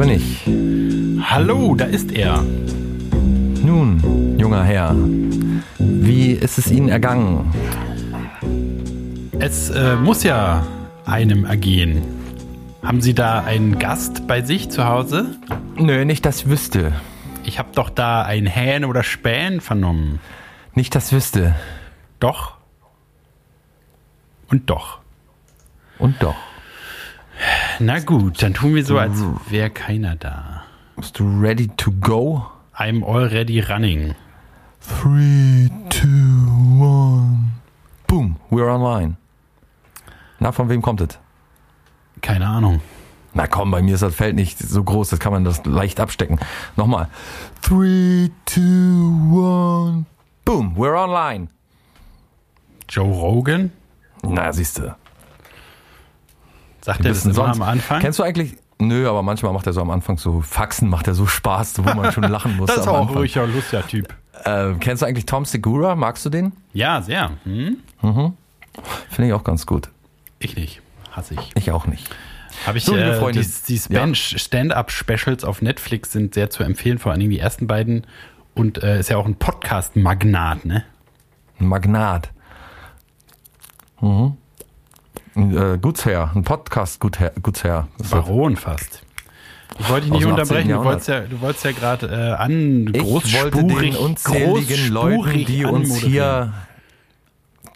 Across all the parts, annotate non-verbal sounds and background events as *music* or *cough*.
Da bin ich. Hallo, da ist er. Nun, junger Herr, wie ist es Ihnen ergangen? Es äh, muss ja einem ergehen. Haben Sie da einen Gast bei sich zu Hause? Nö, nicht das wüsste. Ich habe doch da ein Hähn oder Spähen vernommen. Nicht das wüsste. Doch. Und doch. Und doch. Na gut, dann tun wir so, als wäre keiner da. Bist du ready to go? I'm already running. Three, two, one. Boom, we're online. Na, von wem kommt es? Keine Ahnung. Na komm, bei mir ist das Feld nicht so groß, das kann man das leicht abstecken. Nochmal. Three, two, one. Boom, we're online. Joe Rogan? Na, siehst du. Sagt er das immer am Anfang? Kennst du eigentlich? Nö, aber manchmal macht er so am Anfang so Faxen, macht er so Spaß, wo man schon lachen muss. *laughs* das ist auch ein lustiger Typ. Äh, kennst du eigentlich Tom Segura? Magst du den? Ja, sehr. Hm? Finde ich auch ganz gut. Ich nicht. Hasse ich. Ich auch nicht. Habe ich So, liebe äh, Freunde, die, die Span- Stand-up-Specials auf Netflix sind sehr zu empfehlen, vor allen Dingen die ersten beiden. Und äh, ist ja auch ein Podcast-Magnat, ne? Ein Magnat. Mhm. Äh, Gutsherr, ein Podcast-Gutsherr. Gutsherr. Doch- Baron fast. Ich wollte dich nicht unterbrechen, 18. du wolltest ja, du wolltest ja gerade äh, an Ich wollte den großspurig, unzähligen Leuten, großspurig die uns hier,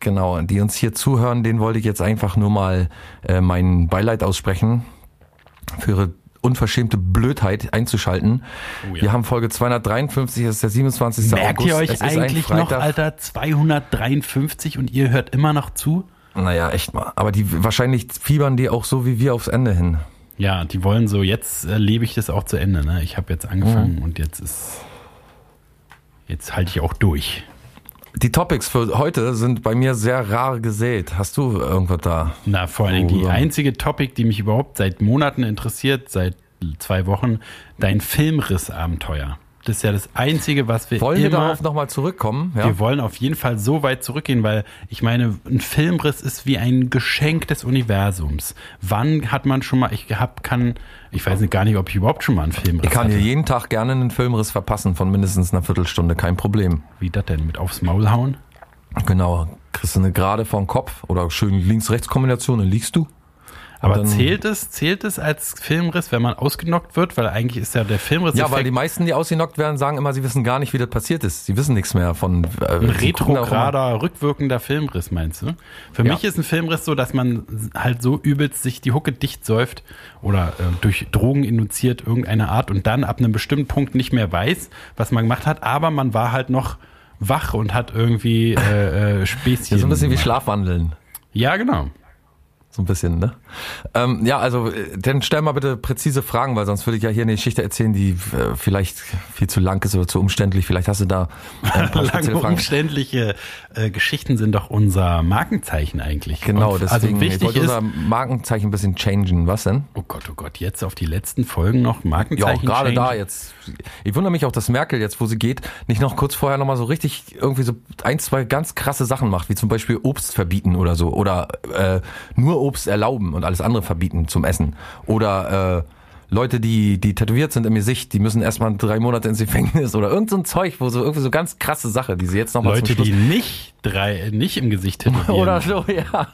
genau, die uns hier zuhören, denen wollte ich jetzt einfach nur mal äh, mein Beileid aussprechen für ihre unverschämte Blödheit einzuschalten. Oh ja. Wir haben Folge 253, das ist der 27. Merkt August. ihr euch eigentlich noch. Alter, 253 und ihr hört immer noch zu? Naja, echt mal. Aber die wahrscheinlich fiebern die auch so wie wir aufs Ende hin. Ja, die wollen so, jetzt äh, lebe ich das auch zu Ende, ne? Ich habe jetzt angefangen Mhm. und jetzt ist, jetzt halte ich auch durch. Die Topics für heute sind bei mir sehr rar gesät. Hast du irgendwas da? Na, vor allen Dingen die Oh, einzige Topic, die mich überhaupt seit Monaten interessiert, seit zwei Wochen, dein Filmrissabenteuer. Das ist ja das Einzige, was wir Wollen wir immer... darauf nochmal zurückkommen? Ja? Wir wollen auf jeden Fall so weit zurückgehen, weil ich meine, ein Filmriss ist wie ein Geschenk des Universums. Wann hat man schon mal, ich hab, kann, ich weiß nicht gar nicht, ob ich überhaupt schon mal einen Filmriss Ich kann dir hatte. jeden Tag gerne einen Filmriss verpassen von mindestens einer Viertelstunde, kein Problem. Wie das denn? Mit aufs Maul hauen? Genau. Kriegst du eine gerade vom Kopf oder schön Links-Rechts-Kombination, dann liegst du. Aber dann- zählt es, zählt es als Filmriss, wenn man ausgenockt wird? Weil eigentlich ist ja der Filmriss Ja, weil die meisten, die ausgenockt werden, sagen immer, sie wissen gar nicht, wie das passiert ist. Sie wissen nichts mehr von. Äh, ein retrograder, rückwirkender Filmriss, meinst du? Für Ja. mich ist ein Filmriss so, dass man halt so übelst sich die Hucke dicht säuft oder äh, durch Drogen induziert irgendeine Art und dann ab einem bestimmten Punkt nicht mehr weiß, was man gemacht hat, aber man war halt noch wach und hat irgendwie äh, äh, Späßchen. Ja, so ein bisschen wie gemacht. Schlafwandeln. Ja, genau. So ein bisschen, ne? Ähm, ja, also äh, dann stell mal bitte präzise Fragen, weil sonst würde ich ja hier eine Geschichte erzählen, die äh, vielleicht viel zu lang ist oder zu umständlich. Vielleicht hast du da äh, ein paar *laughs* Lange Fragen. umständliche äh, Geschichten sind doch unser Markenzeichen eigentlich. Genau, deswegen also ich wichtig wollte ist, unser Markenzeichen ein bisschen changen. Was denn? oh Gott, oh Gott, jetzt auf die letzten Folgen noch Ja, Markenzeichen. gerade da jetzt. Ich wundere mich auch, dass Merkel jetzt, wo sie geht, nicht noch kurz vorher nochmal so richtig irgendwie so ein, zwei ganz krasse Sachen macht, wie zum Beispiel Obst verbieten oder so. Oder äh, nur Obst erlauben und alles andere verbieten zum Essen. Oder äh, Leute, die, die tätowiert sind im Gesicht, die müssen erstmal drei Monate ins Gefängnis oder irgend so ein Zeug, wo so irgendwie so ganz krasse Sache, die sie jetzt nochmal Leute, die nicht drei, nicht im Gesicht tätowieren. oder so, ja.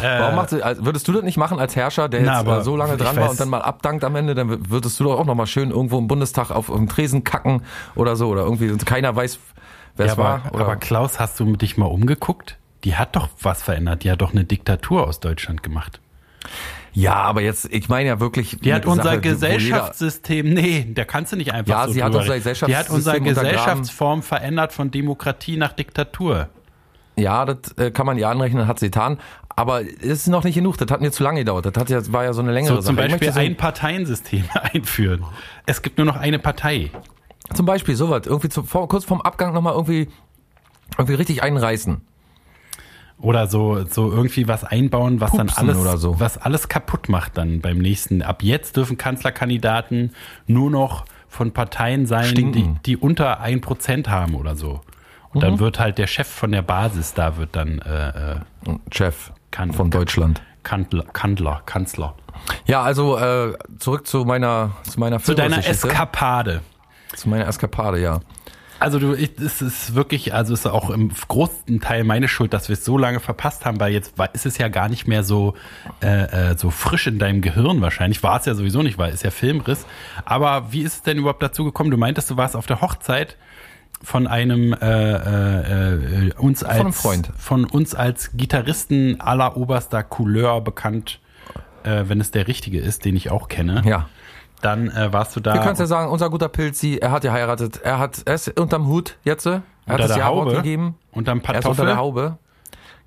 Warum macht sie, also würdest du das nicht machen als Herrscher, der Na, jetzt aber äh, so lange dran war und dann mal abdankt am Ende, dann würdest du doch auch nochmal schön irgendwo im Bundestag auf, dem Tresen kacken oder so oder irgendwie und keiner weiß, wer Ja, es war. Oder? aber Klaus, hast du dich mal umgeguckt? Die hat doch was verändert. Die hat doch eine Diktatur aus Deutschland gemacht. ja, aber jetzt, ich meine ja wirklich. Die hat unser Sache, Gesellschaftssystem, nee, da kannst du nicht einfach Ja, so sie hat unser reden. Die hat Gesellschaftssystem unsere. Gesellschaftsform verändert von Demokratie nach Diktatur. Jeder, ja, das äh, kann man ja anrechnen, hat sie getan. Aber es ist noch nicht genug. Das hat mir zu lange gedauert. Das hat ja, war ja so eine längere So zum Sache. Ich Beispiel so- ein Parteiensystem *laughs* einführen. Es gibt nur noch eine Partei. Zum Beispiel sowas. Irgendwie zu, vor, kurz vorm Abgang nochmal irgendwie, irgendwie richtig einreißen. Oder so, so irgendwie was einbauen, was dann Pupsen alles, oder so. was alles kaputt macht dann beim nächsten. Ab jetzt dürfen Kanzlerkandidaten nur noch von Parteien sein, die, die unter ein Prozent haben oder so. Und Mhm. dann wird halt der Chef von der Basis da wird dann äh, äh, Chef Kann- von Deutschland. Kandler, Kandler, Kanzler. Ja, also äh, zurück zu meiner zu meiner Zu deiner. Eskapade. Zu meiner Eskapade, ja. Also du, ich, es ist wirklich, also es ist auch im großen Teil meine Schuld, dass wir es so lange verpasst haben, weil jetzt war, ist es ja gar nicht mehr so äh, äh, so frisch in deinem Gehirn wahrscheinlich. War es ja sowieso nicht, weil es ja Filmriss. Aber wie ist es denn überhaupt dazu gekommen? Du meintest, du warst auf der Hochzeit von einem äh, äh, äh, uns als einem Freund. von uns als Gitarristen aller oberster Couleur bekannt, äh, wenn es der richtige ist, den ich auch kenne. Ja. Dann äh, warst du da. Wir können ja sagen, unser guter Pilzi, er hat geheiratet. Er hat er ist unterm Hut jetzt. Er hat Unter das der Ja-Wort Haube? gegeben. Unterm Er ist unter Pantoffel? der Haube.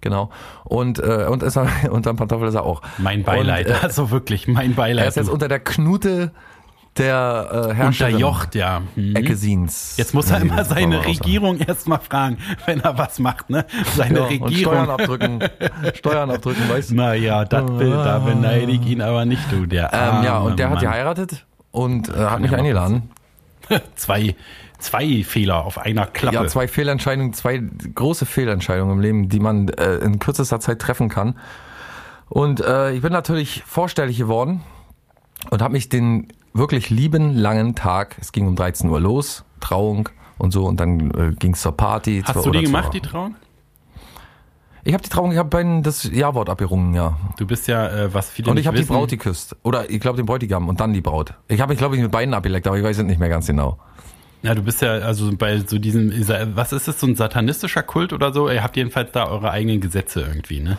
Genau. Und, äh, und ist er, *laughs* unterm Pantoffel ist er auch. Mein Beileid, Und, äh, also wirklich, mein Beileid. er ist jetzt du. unter der Knute der äh, Herrscherin. Unterjocht, ja. Hm. Eckesins. Jetzt muss er Nee, immer seine. Regierung erstmal fragen, wenn er was macht, ne? Seine Ja, und Steuern Regierung. abdrücken. Steuern abdrücken, weißt du? Naja, das Bild, da beneide ich ihn aber nicht, du, der Ähm, ja, und der hat Mann. geheiratet und äh, hat mich ja eingeladen. *laughs* Zwei, zwei Fehler auf einer Klappe. Ja, zwei Fehlentscheidungen, zwei große Fehlentscheidungen im Leben, die man äh, in kürzester Zeit treffen kann. Und äh, ich bin natürlich vorstellig geworden und habe mich den wirklich lieben langen Tag, es ging um 13 Uhr los, Trauung und so, und dann äh, ging es zur Party. Hast zur, du die gemacht, zur- die Trauung? Ich habe die Trauung, ich habe das Ja-Wort abgerungen, ja. Du bist ja, äh, was viele Und ich habe die Braut geküsst. Oder ich glaube den Bräutigam und dann die Braut. Ich habe mich, glaube ich, mit beiden abgeleckt, aber ich weiß es nicht mehr ganz genau. Ja, du bist ja also bei so diesem, was ist das, so ein satanistischer Kult oder so? Ihr habt jedenfalls da eure eigenen Gesetze irgendwie, ne?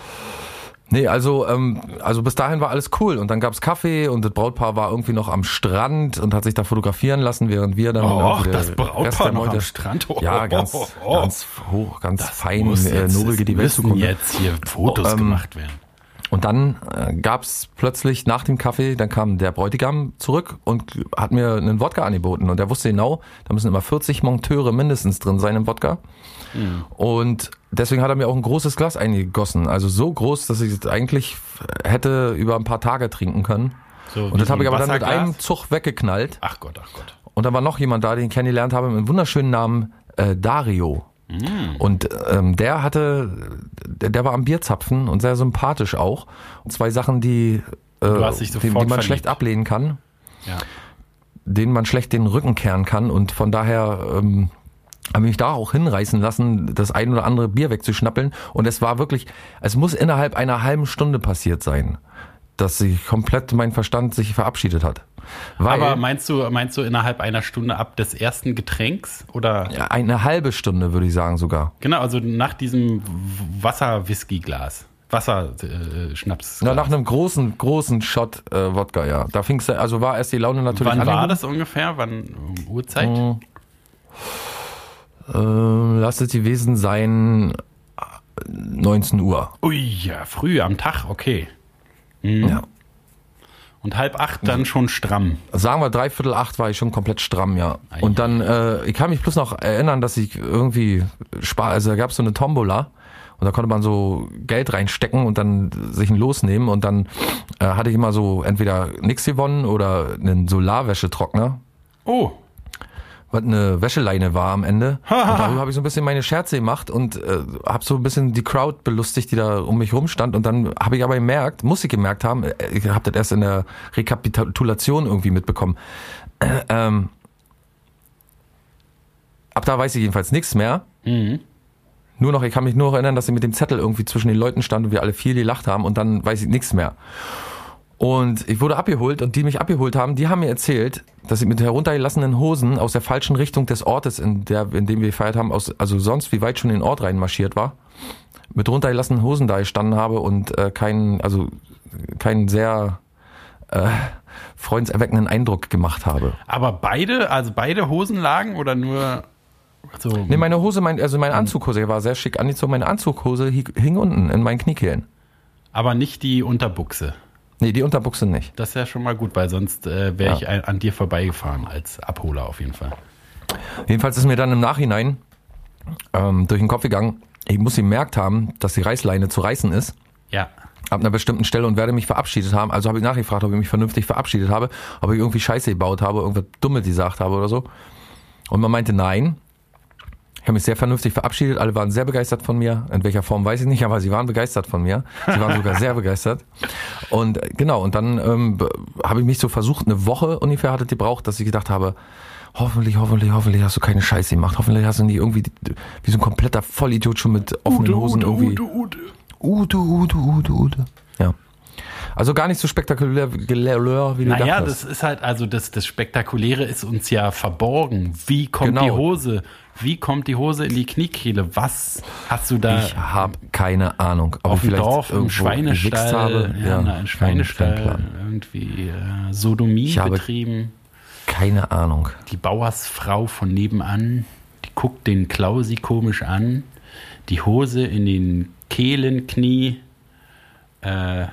Nee, also, ähm, also bis dahin war alles cool und dann gab's Kaffee und das Brautpaar war irgendwie noch am Strand und hat sich da fotografieren lassen, während wir dann Och, der das Brautpaar noch am Strand. Oh, Ja, ganz, oh, oh. ganz hoch, ganz fein, Muss äh, nobel geht die Welt zugrunde. jetzt hier Fotos ähm, gemacht werden. Und dann äh, gab's plötzlich nach dem Kaffee, dann kam der Bräutigam zurück und hat mir einen Wodka angeboten. Und er wusste genau, da müssen immer 40 Monteure mindestens drin sein im Wodka. Und deswegen hat er mir auch ein großes Glas eingegossen. Also so groß, dass ich es eigentlich hätte über ein paar Tage trinken können. So, Und das so habe ich aber dann mit einem Zug weggeknallt. Ach Gott, ach Gott. Und da war noch jemand da, den ich kennengelernt habe, mit einem wunderschönen Namen äh, Dario. Und ähm, der hatte, der, der war am Bierzapfen und sehr sympathisch auch. Und zwei Sachen, die, äh, die, die man verliebt. schlecht ablehnen kann, Ja. denen man schlecht den Rücken kehren kann. Und von daher ähm, habe ich mich da auch hinreißen lassen, das ein oder andere Bier wegzuschnappeln. Und es war wirklich, es muss innerhalb einer halben Stunde passiert sein, dass sich komplett mein Verstand sich verabschiedet hat. Weil, Aber meinst du, meinst du innerhalb einer Stunde ab des ersten Getränks oder? Ja, eine halbe Stunde, würde ich sagen sogar. Genau, also nach diesem Wasser-Whisky-Glas. Wasser-Schnaps. Na, nach einem großen, großen Shot äh, Wodka, ja. Da fing's, also war erst die Laune natürlich Wann war das ungefähr? Wann um Uhrzeit? Mhm. Äh, lass es gewesen sein äh, 19 Uhr. Ui, ja, früh am Tag, okay. Mhm. Ja. Und halb acht dann schon stramm. Sagen wir dreiviertel acht war ich schon komplett stramm, ja. Und dann, äh, ich kann mich bloß noch erinnern, dass ich irgendwie spar, also da gab es so eine Tombola und da konnte man so Geld reinstecken und dann sich ein Los nehmen und dann äh, hatte ich immer so entweder nix gewonnen oder einen Solarwäschetrockner. Oh, was eine Wäscheleine war am Ende. *laughs* und darüber habe ich so ein bisschen meine Scherze gemacht und äh, habe so ein bisschen die Crowd belustigt, die da um mich rumstand. Und dann habe ich aber gemerkt, muss ich gemerkt haben, äh, ich habe das erst in der Rekapitulation irgendwie mitbekommen. Äh, ähm, ab da weiß ich jedenfalls nichts mehr. Nur noch, ich kann mich nur noch erinnern, dass ich mit dem Zettel irgendwie zwischen den Leuten stand und wir alle viel gelacht haben und dann weiß ich nichts mehr. Und ich wurde abgeholt und die mich abgeholt haben, die haben mir erzählt, dass ich mit heruntergelassenen Hosen aus der falschen Richtung des Ortes, in, der, in dem wir gefeiert haben, aus, also sonst wie weit schon in den Ort reinmarschiert war, mit runtergelassenen Hosen da gestanden habe und äh, keinen, also keinen sehr äh, freundserweckenden Eindruck gemacht habe. aber beide, also beide Hosen lagen oder nur so? Nee, meine Hose, mein, also meine Anzughose, war sehr schick angezogen, meine Anzughose hi- hing unten in meinen Kniekehlen. aber nicht die Unterbuchse. Nee, die Unterbuchse nicht. Das ist ja schon mal gut, weil sonst äh, wäre Ja. ich an dir vorbeigefahren als Abholer auf jeden Fall. Jedenfalls ist mir dann im Nachhinein ähm, durch den Kopf gegangen, ich muss gemerkt haben, dass die Reißleine zu reißen ist, Ja. ab einer bestimmten Stelle und werde mich verabschiedet haben. Also habe ich nachgefragt, ob ich mich vernünftig verabschiedet habe, ob ich irgendwie Scheiße gebaut habe, irgendwas Dummes gesagt habe oder so. Und man meinte nein. Ich habe mich sehr vernünftig verabschiedet. Alle waren sehr begeistert von mir. In welcher Form weiß ich nicht, aber sie waren begeistert von mir. Sie waren sogar sehr begeistert. Und äh, genau, und dann ähm, habe ich mich so versucht, eine Woche ungefähr hatte die braucht, dass ich gedacht habe, hoffentlich, hoffentlich, hoffentlich hast du keine Scheiße gemacht. Hoffentlich hast du nicht irgendwie wie so ein kompletter Vollidiot schon mit offenen Hosen irgendwie. Ute. Ute, Ute, Ute, Ute. Ja. Also gar nicht so spektakulär wie du Naja, dachtest. das ist halt, also das, das Spektakuläre ist uns ja verborgen. Wie kommt Genau. die Hose? Wie kommt die Hose in die Kniekehle? Was hast du da Ich habe keine Ahnung. Ob auf vielleicht Dorf, im irgendwo Schweinestall, habe. ja, na, kein- im Schweinestall irgendwie äh, Sodomie Ich betrieben? Keine Ahnung. Die Bauersfrau von nebenan, die guckt den Klausi komisch an, die Hose in den Kehlenknie. Äh,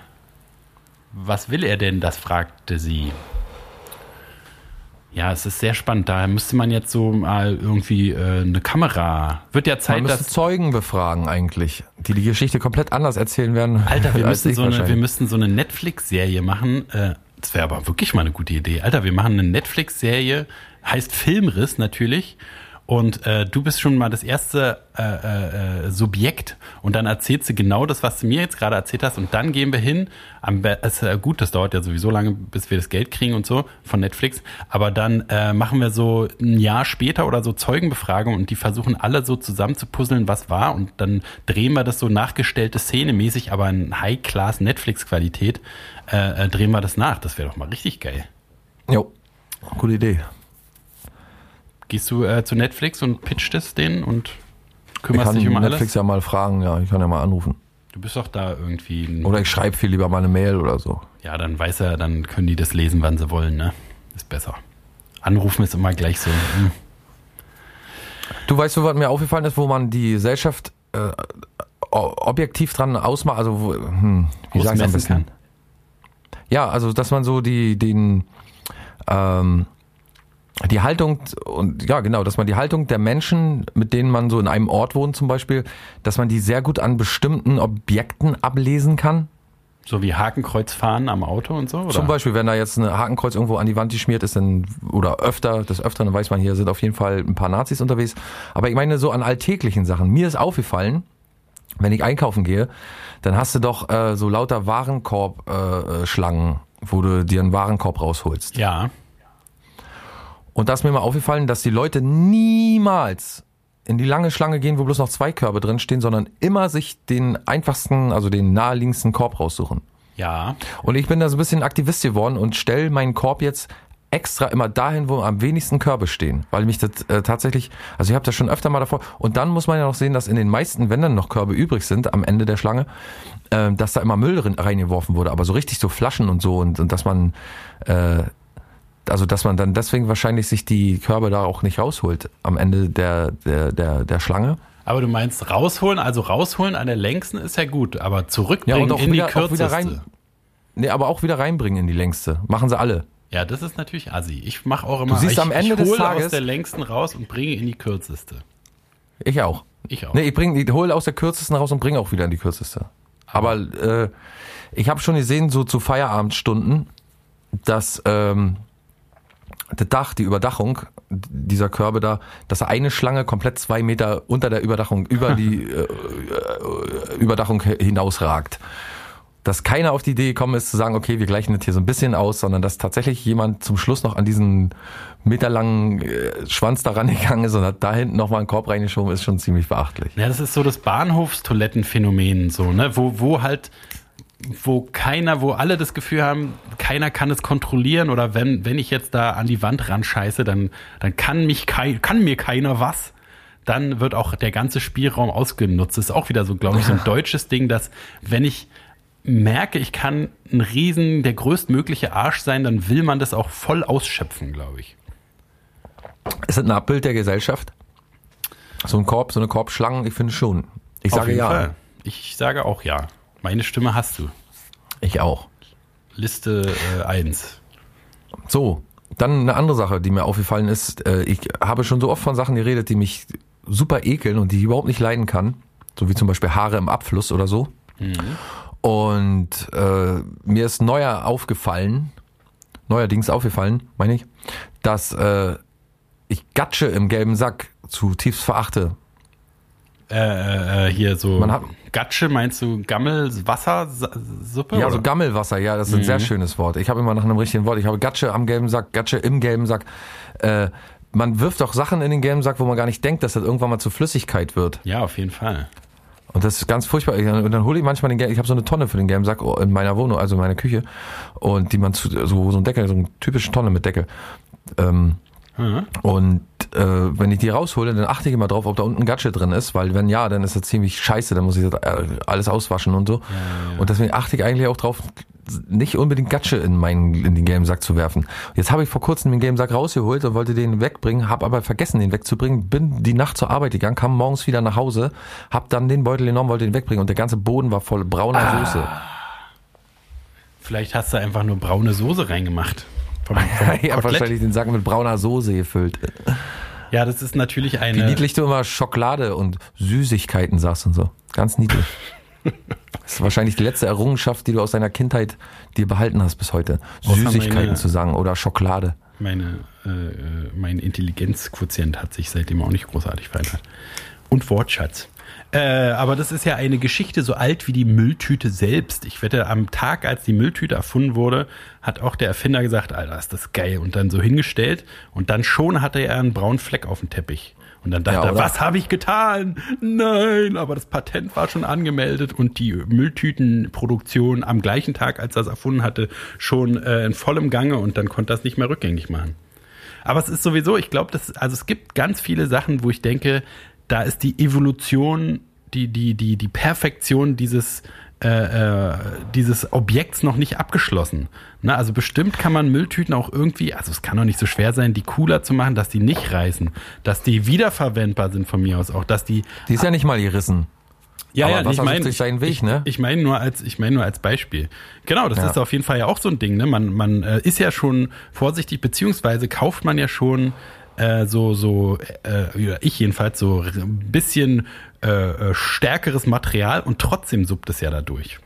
was will er denn? Das fragte sie. Ja, es ist sehr spannend. Da müsste man jetzt so mal irgendwie äh, eine Kamera. Wird ja Man Zeit, müsste dass. Zeugen befragen eigentlich, die die Geschichte komplett anders erzählen werden. Alter, wir *laughs* ich so eine, wir müssten so eine Netflix-Serie machen. Äh, das wäre aber wirklich mal eine gute Idee. Alter, wir machen eine Netflix-Serie, heißt Filmriss natürlich. Und äh, du bist schon mal das erste äh, äh, äh, Subjekt und dann erzählst du genau das, was du mir jetzt gerade erzählt hast. Und dann gehen wir hin. Am ist, äh, gut, das dauert ja sowieso lange, bis wir das Geld kriegen und so von Netflix. Aber dann äh, machen wir so ein Jahr später oder so Zeugenbefragung und die versuchen alle so zusammenzupuzzeln, was war. Und dann drehen wir das so nachgestellte Szene-mäßig, aber in High-Class Netflix-Qualität äh, äh, drehen wir das nach. Das wäre doch mal richtig geil. Jo, gute Idee. Gehst du äh, zu Netflix und pitcht es denen und kümmerst dich um Netflix alles? ja mal fragen, ja, ich kann ja mal anrufen. Du bist doch da irgendwie. Ein, Oder ich schreibe viel lieber mal eine Mail oder so. ja, dann weiß er, dann können die das lesen, wann sie wollen, ne? Ist besser. Anrufen ist immer gleich so. Hm. Du weißt, du, was mir aufgefallen ist, wo man die Gesellschaft äh, objektiv dran ausmacht, also wo, hm, wie sag ich's am Ausmessen besten? kann. Ja, also dass man so die den ähm, die Haltung und ja genau, dass man die Haltung der Menschen, mit denen man so in einem Ort wohnt zum Beispiel, dass man die sehr gut an bestimmten Objekten ablesen kann. So wie Hakenkreuz fahren am Auto und so? Oder? Zum Beispiel, wenn da jetzt ein Hakenkreuz irgendwo an die Wand geschmiert ist, dann, oder öfter, des Öfteren weiß man, hier sind auf jeden Fall ein paar Nazis unterwegs. Aber ich meine so an alltäglichen Sachen. Mir ist aufgefallen, wenn ich einkaufen gehe, dann hast du doch äh, so lauter Warenkorb-Schlangen, äh, Schlangen, wo du dir einen Warenkorb rausholst. Ja. Und da ist mir mal aufgefallen, dass die Leute niemals in die lange Schlange gehen, wo bloß noch zwei Körbe drin stehen, sondern immer sich den einfachsten, also den naheliegendsten Korb raussuchen. Ja. Und ich bin da so ein bisschen Aktivist geworden und stelle meinen Korb jetzt extra immer dahin, wo am wenigsten Körbe stehen, weil mich das äh, tatsächlich, also ich habe das schon öfter mal davor und dann muss man ja noch sehen, dass in den meisten, wenn dann noch Körbe übrig sind am Ende der Schlange, äh, dass da immer Müll rein- reingeworfen wurde, aber so richtig so Flaschen und so und, und dass man äh, also dass man dann deswegen wahrscheinlich sich die Körbe da auch nicht rausholt am Ende der der der, der Schlange. Aber du meinst rausholen, also rausholen an der längsten ist ja gut, aber zurückbringen und auch in wieder- die kürzeste. rein- Nee, aber auch wieder reinbringen in die längste. Machen sie alle. Ja, das ist natürlich assi. Ich mache auch immer, siehst ich, am Ende ich des hole Tages- aus der längsten raus und bringe in die kürzeste. Ich auch. Ich auch. Nee, ich bring, ich hole aus der kürzesten raus und bringe auch wieder in die kürzeste. Aber äh, ich habe schon gesehen, so zu Feierabendstunden, dass ähm, das Dach, die Überdachung dieser Körbe da, dass eine Schlange komplett zwei Meter unter der Überdachung, über die *laughs* äh, äh, Überdachung hinausragt. Dass keiner auf die Idee gekommen ist zu sagen, okay, wir gleichen das hier so ein bisschen aus, sondern dass tatsächlich jemand zum Schluss noch an diesen meterlangen äh, Schwanz da rangegangen ist und hat da hinten nochmal einen Korb reingeschoben, ist schon ziemlich beachtlich. Ja, das ist so das Bahnhofstoilettenphänomen, so, ne? Wo, wo halt, wo keiner, wo alle das Gefühl haben, keiner kann es kontrollieren oder wenn, wenn ich jetzt da an die Wand ran scheiße, dann, dann kann mich kei kann mir keiner was. Dann wird auch der ganze Spielraum ausgenutzt. Das ist auch wieder so, glaube ich, so ein deutsches Ding, dass wenn ich merke, ich kann ein Riesen, der größtmögliche Arsch sein, dann will man das auch voll ausschöpfen, glaube ich. Ist das ein Abbild der Gesellschaft? So ein Korb, so eine Korbschlangen, ich finde schon. Ich Auf sage ja. Fall. Ich sage auch ja. Meine Stimme hast du. Ich auch. Liste äh, 1. So, dann eine andere Sache, die mir aufgefallen ist. Äh, Ich habe schon so oft von Sachen geredet, die mich super ekeln und die ich überhaupt nicht leiden kann. So wie zum Beispiel Haare im Abfluss oder so. Und äh, mir ist neuer aufgefallen, neuerdings aufgefallen, meine ich, dass äh, ich Gatsche im gelben Sack zutiefst verachte. Äh, äh, hier so Man hat- Gatsche, meinst du Gammelwassersuppe? Ja, so Gammelwasser, ja, das ist ein sehr schönes Wort. Ich habe immer nach einem richtigen Wort. Ich habe Gatsche am gelben Sack, Gatsche im gelben Sack. Äh, man wirft auch Sachen in den gelben Sack, wo man gar nicht denkt, dass das irgendwann mal zu Flüssigkeit wird. ja, auf jeden Fall. Und das ist ganz furchtbar. Und dann hole ich manchmal den gelben, ich habe so eine Tonne für den gelben Sack in meiner Wohnung, also in meiner Küche. Und die man zu, so, so ein Deckel, so eine typische Tonne mit Deckel. Ähm, Mhm. und äh, wenn ich die raushole, dann achte ich immer drauf, ob da unten Gatsche drin ist, weil wenn ja, dann ist das ziemlich scheiße, dann muss ich das äh, alles auswaschen und so. Und deswegen achte ich eigentlich auch drauf, nicht unbedingt Gatsche in meinen in den gelben Sack zu werfen. Jetzt habe ich vor kurzem den gelben Sack rausgeholt und wollte den wegbringen, habe aber vergessen, den wegzubringen, bin die Nacht zur Arbeit gegangen, kam morgens wieder nach Hause, habe dann den Beutel genommen, wollte den wegbringen und der ganze Boden war voll brauner Soße. Vielleicht hast du einfach nur braune Soße reingemacht. Vom, vom Ich habe Kotelett. wahrscheinlich den Sack mit brauner Soße gefüllt. Ja, das ist natürlich Wie eine. niedlich du immer Schokolade und Süßigkeiten sagst und so. Ganz niedlich. *laughs* Das ist wahrscheinlich die letzte Errungenschaft, die du aus deiner Kindheit dir behalten hast bis heute. Außer Süßigkeiten meine- zu sagen oder Schokolade. Meine, äh, äh, mein Intelligenzquotient hat sich seitdem auch nicht großartig verändert. Und Wortschatz. Äh, aber das ist ja eine Geschichte so alt wie die Mülltüte selbst. Ich wette, am Tag, als die Mülltüte erfunden wurde, hat auch der Erfinder gesagt, Alter, ist das geil. Und dann so hingestellt. Und dann schon hatte er einen braunen Fleck auf dem Teppich. Und dann dachte Ja, er, was habe ich getan? Nein, aber das Patent war schon angemeldet und die Mülltütenproduktion am gleichen Tag, als er es erfunden hatte, schon äh, in vollem Gange und dann konnte er es nicht mehr rückgängig machen. Aber es ist sowieso, ich glaube, dass also es gibt ganz viele Sachen, wo ich denke, da ist die Evolution, die die die die Perfektion dieses äh, äh, dieses Objekts noch nicht abgeschlossen. Na, also bestimmt kann man Mülltüten auch irgendwie, also es kann doch nicht so schwer sein, die cooler zu machen, dass die nicht reißen, dass die wiederverwendbar sind von mir aus auch, dass die Die ist ja nicht mal gerissen. ja, Aber ja, Wasser ich meine, sich seinen Weg, ich, ne? Ich meine nur als, ich meine nur als Beispiel. Genau, das Ja. ist auf jeden Fall ja auch so ein Ding, ne? Man, man äh, ist ja schon vorsichtig, beziehungsweise kauft man ja schon äh, so, so, äh, ich jedenfalls so ein bisschen äh, äh, stärkeres Material und trotzdem suppt es ja dadurch.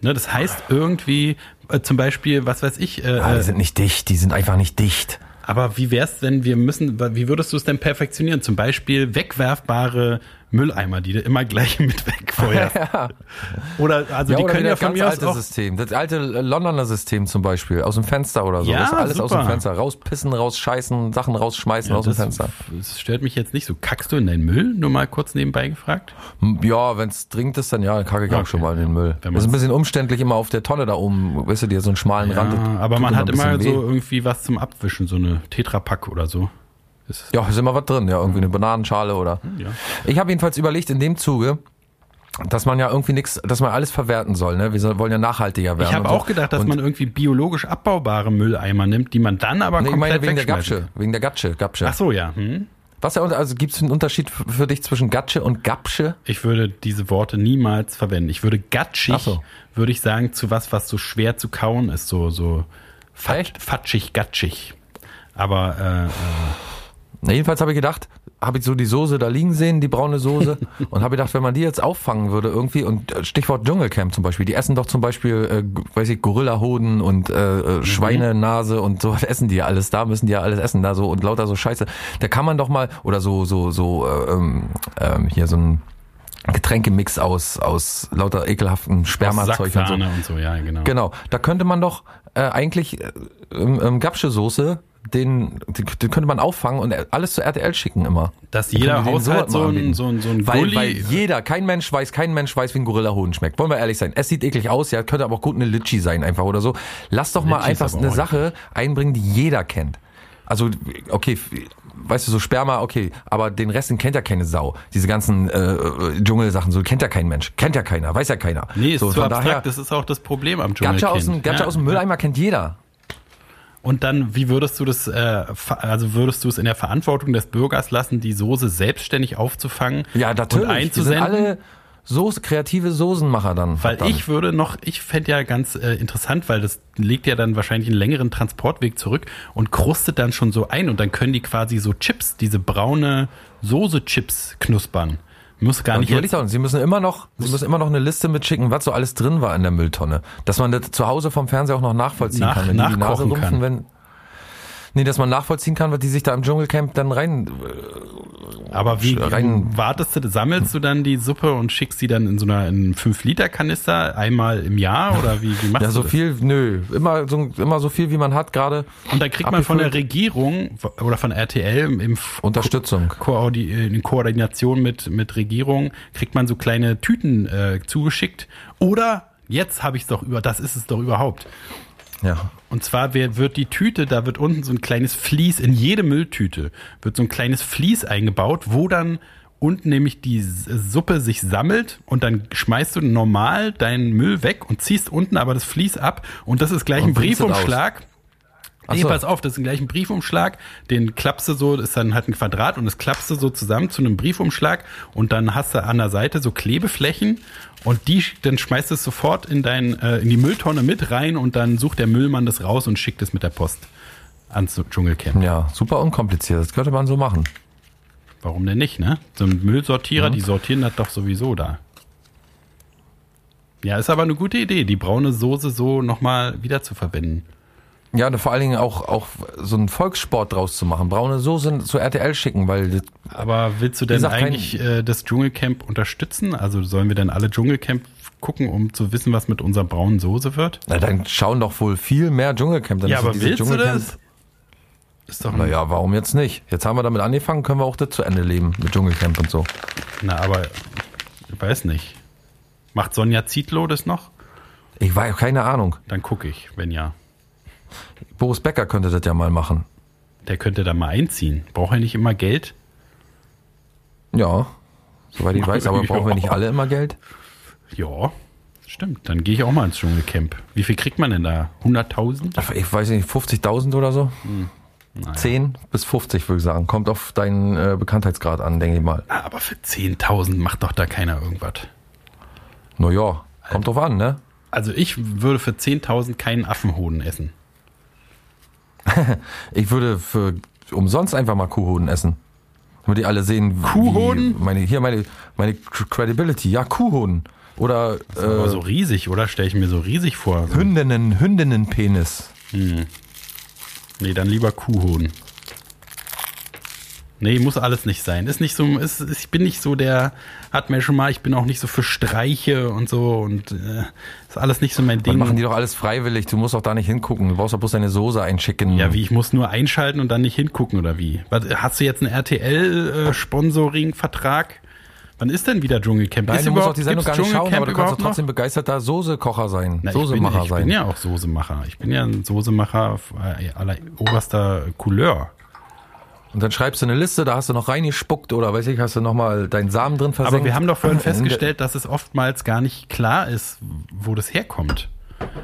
Ne, das heißt irgendwie, äh, zum Beispiel, was weiß ich, äh, Ah, die äh, sind nicht dicht, die sind einfach nicht dicht. aber wie wär's, wenn wir müssen, wie würdest du es denn perfektionieren? Zum Beispiel wegwerfbare Mülleimer, die du immer gleich *laughs* mit wegfeuerst. *laughs* Oder, also die oder können ja das von ganz mir aus alte auch, System. Das alte Londoner System zum Beispiel, aus dem Fenster oder so. Ja, das ist alles aus dem super. Fenster. Rauspissen, rausscheißen, Sachen rausschmeißen aus dem das, Fenster. das stört mich jetzt nicht so. Kackst du in deinen Müll? Nur mal kurz nebenbei gefragt. Ja, wenn es dringend ist, dann ja, dann kacke ich auch Okay, schon mal in den Müll. Das ist ein bisschen umständlich immer auf der Tonne da oben, weißt du, die hat so einen schmalen Rand. Ja, aber man hat immer bisschen so weh. irgendwie was zum Abwischen, so eine Tetrapack oder so. Ist, Ja, ist immer was drin, ja, irgendwie eine Bananenschale oder. ja. Ich habe jedenfalls überlegt in dem Zuge, dass man ja irgendwie nichts, dass man alles verwerten soll, ne? Wir wollen ja nachhaltiger werden. Ich habe und so. auch gedacht, dass Und- man irgendwie biologisch abbaubare Mülleimer nimmt, die man dann aber Nee, ich komplett meine wegen der Gatsche, wegen der Gatsche, Gatsche. Ach so, ja. Hm? Was ja, also gibt es einen Unterschied für dich zwischen Gatsche und Gapsche? Ich würde diese Worte niemals verwenden. Ich würde gatschig, so. würde ich sagen, zu was, was so schwer zu kauen ist, so, so fat, fatschig, gatschig. Aber äh, äh, Na, jedenfalls habe ich gedacht, habe ich so die Soße da liegen sehen, die braune Soße, *laughs* und habe gedacht, wenn man die jetzt auffangen würde irgendwie, und äh, Stichwort Dschungelcamp zum Beispiel, die essen doch zum Beispiel, äh, weiß ich, Gorillahoden und äh, äh, Schweinenase und sowas essen die ja alles, da müssen die ja alles essen, da so und lauter so Scheiße. Da kann man doch mal, oder so, so, so, äh, ähm, ähm, hier so ein Getränkemix aus, aus lauter ekelhaften Spermazeug und so. Und so. ja, genau. Genau, da könnte man doch äh, eigentlich äh, ähm, ähm, Gapsche-Soße, den, den, könnte man auffangen und alles zu RTL schicken immer. Dass Dann jeder Haushalt mal so ein, so ein, so ein weil, Gulli, weil jeder, kein Mensch weiß, kein Mensch weiß, wie ein Gorillahoden schmeckt. Wollen wir ehrlich sein. Es sieht eklig aus, ja, könnte aber auch gut eine Litschi sein einfach oder so. Lass doch mal Litschi ist einfach eine Sache einbringen, die jeder kennt. Also, okay, weißt du, so Sperma, okay, aber den Rest, den kennt ja keine Sau. Diese ganzen äh, Dschungelsachen, so kennt ja kein Mensch. Kennt ja keiner, weiß ja keiner. Nee, ist so, zu abstrakt, daher, das ist auch das Problem am aus, dem, Dschungelkind. Gatsche Ja. aus dem Mülleimer kennt jeder. Und dann, wie würdest du das, äh, also würdest du es in der Verantwortung des Bürgers lassen, die Soße selbstständig aufzufangen Ja, natürlich. und einzusenden? alle Soße, kreative Soßenmacher dann. Weil verdammt. ich würde noch, ich fände ja ganz äh, interessant, weil das legt ja dann wahrscheinlich einen längeren Transportweg zurück und krustet dann schon so ein und dann können die quasi so Chips, diese braune Soße-Chips knuspern. Muss gar nicht jetzt, Sie müssen immer noch, Sie müssen immer noch eine Liste mitschicken, was so alles drin war in der Mülltonne. Dass man das zu Hause vom Fernseher auch noch nachvollziehen Nach- kann, wenn die die Nase nachkochen rümpfen, kann. wenn. Nee, dass man nachvollziehen kann, was die sich da im Dschungelcamp dann rein. Aber wie rein- wartest du, sammelst du dann die Suppe und schickst die dann in so einer in 5-Liter-Kanister einmal im Jahr oder wie, wie machst Ja, du so das? viel, nö. Immer so, immer so viel, wie man hat, gerade. Und dann kriegt man von der. Regierung oder von RTL im, Unterstützung. Koordi in Koordination mit, mit Regierung kriegt man so kleine Tüten äh, zugeschickt. Oder jetzt habe ich es doch über, das ist es doch überhaupt. Ja. Und zwar wird die Tüte, da wird unten so ein kleines Vlies, in jede Mülltüte wird so ein kleines Vlies eingebaut, wo dann unten nämlich die Suppe sich sammelt und dann schmeißt du normal deinen Müll weg und ziehst unten aber das Vlies ab und das ist gleich Und ein Briefumschlag. Nee, so. pass auf, das ist gleich ein Briefumschlag, den klappst du so, das ist dann halt ein Quadrat und das klappst du so zusammen zu einem Briefumschlag und dann hast du an der Seite so Klebeflächen und die, dann schmeißt du es sofort in dein, äh, in die Mülltonne mit rein und dann sucht der Müllmann das raus und schickt es mit der Post ans Dschungelcamp. Ja, super unkompliziert. Das könnte man so machen. Warum denn nicht, ne? So ein Müllsortierer, Mhm. die sortieren das doch sowieso da. Ja, ist aber eine gute Idee, die braune Soße so nochmal wieder zu verwenden. Ja, und vor allen Dingen auch, auch so einen Volkssport draus zu machen. Braune Soße zu RTL schicken, weil das, Aber willst du denn eigentlich äh, das Dschungelcamp unterstützen? Also sollen wir denn alle Dschungelcamp gucken, um zu wissen, was mit unserer braunen Soße wird? na, dann schauen doch wohl viel mehr Dschungelcamp. Dann ja, aber willst du das? Ist doch Naja, warum jetzt nicht? Jetzt haben wir damit angefangen, können wir auch das zu Ende leben mit Dschungelcamp und so. Na, aber ich weiß nicht. Macht Sonja Zietlow das noch? Ich weiß keine Ahnung. Dann gucke ich, wenn ja. Boris Becker könnte das ja mal machen. Der könnte da mal einziehen. Braucht er nicht immer Geld? Ja, soweit ich weiß, aber brauchen wir nicht *laughs* alle immer Geld? Ja, stimmt. Dann gehe ich auch mal ins Dschungelcamp. Wie viel kriegt man denn da? 100.000? Ich weiß nicht, 50.000 oder so? Hm, Naja. 10 bis 50 würde ich sagen. Kommt auf deinen äh, Bekanntheitsgrad an, denke ich mal. Ah, Aber für 10.000 macht doch da keiner irgendwas. Naja, kommt drauf an, ne? Also ich würde für 10.000 keinen Affenhoden essen. *laughs* Ich würde für umsonst einfach mal Kuhhoden essen. Damit die alle sehen, Kuhhoden? Meine, hier meine, meine Credibility. Ja, Kuhhoden. Oder Aber äh, so riesig, oder? Stelle ich mir so riesig vor. Hündinnen, Hündinnenpenis. nee, dann lieber Kuhhoden. Nee, muss alles nicht sein. Ist nicht so, ist, ist, ich bin nicht so der, hat mir schon mal, ich bin auch nicht so für Streiche und so und äh, ist alles nicht so mein Dann Ding. machen die doch alles freiwillig. Du musst auch da nicht hingucken. Du brauchst doch bloß deine Soße einschicken. ja, wie, ich muss nur einschalten und dann nicht hingucken oder wie? Was, hast du jetzt einen RTL-Sponsoring-Vertrag? Wann ist denn wieder Dschungelcamp? Nein, ist du musst auch die Sendung gar nicht schauen, aber du kannst doch überhaupt noch? trotzdem begeisterter Soßekocher sein. Na, ich, bin, Soßemacher ich sein. bin ja auch Soßemacher. Ich bin ja ein Soßemacher äh, aller oberster Couleur. Und dann schreibst du eine Liste, da hast du noch reingespuckt oder weiß ich, hast du nochmal deinen Samen drin versenkt. Aber wir haben doch vorhin *laughs* In festgestellt, dass es oftmals gar nicht klar ist, wo das herkommt.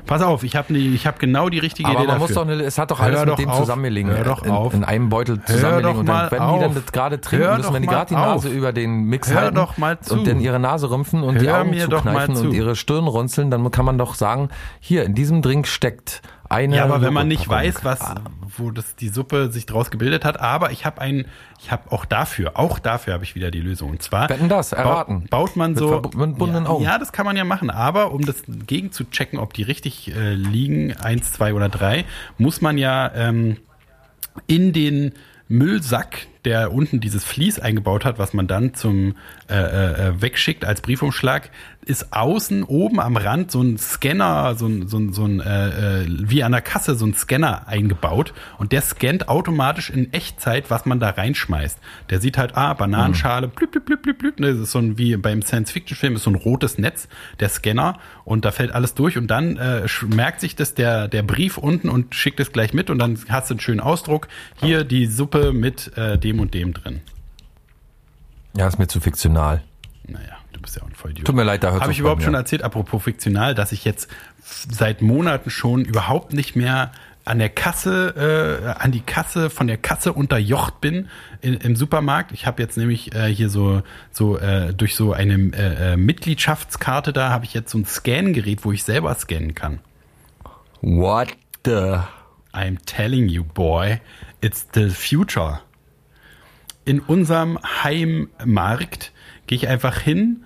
Pass auf, ich habe ich hab genau die richtige Aber Idee man dafür. muss doch eine, es hat doch Hör alles doch mit dem auf. zusammengelegen. Hör doch in, auf. in einem Beutel Hör zusammengelegen. doch Und dann, wenn die dann das gerade trinken Hör müssen, die mal gerade die Nase über den Mix Hör halten doch mal zu. und dann ihre Nase rümpfen und die Hör Augen doch mal zukneifen zu. und ihre Stirn runzeln, dann kann man doch sagen, hier, in diesem Drink steckt eine ja, aber wenn man nicht weiß, was, wo das die Suppe sich draus gebildet hat, aber ich habe ein, ich habe auch dafür, auch dafür habe ich wieder die Lösung. Und zwar Wetten das, erraten. baut man Mit so verbundenen ja, Augen. Ja, das kann man ja machen, aber um das gegen zu checken, ob die richtig äh, liegen, eins, zwei oder drei, muss man ja ähm, in den Müllsack, der unten dieses Vlies eingebaut hat, was man dann zum äh, äh, wegschickt als Briefumschlag, ist außen oben am Rand so ein Scanner, so ein, so ein, so ein äh, äh, wie an der Kasse so ein Scanner eingebaut und der scannt automatisch in Echtzeit, was man da reinschmeißt. Der sieht halt, ah, Bananenschale, blüp, blüp, blüp, blüp, blüp. Das ist so ein, wie beim Science-Fiction-Film, ist so ein rotes Netz, der Scanner und da fällt alles durch und dann äh, merkt sich das der, der Brief unten und schickt es gleich mit und dann hast du einen schönen Ausdruck. Hier die Suppe mit äh, dem und dem drin. Ja, ist mir zu fiktional. Naja, du bist ja auch ein Vollidiot. Tut mir leid, da hört's Habe ich überhaupt schon erzählt, apropos fiktional, dass ich jetzt seit Monaten schon überhaupt nicht mehr an der Kasse, äh, an die Kasse, von der Kasse unterjocht bin in, im Supermarkt. Ich habe jetzt nämlich äh, hier so, so äh, durch so eine äh, äh, Mitgliedschaftskarte da habe ich jetzt so ein Scangerät, wo ich selber scannen kann. What the... I'm telling you, boy, it's the future. In unserem Heimmarkt gehe ich einfach hin,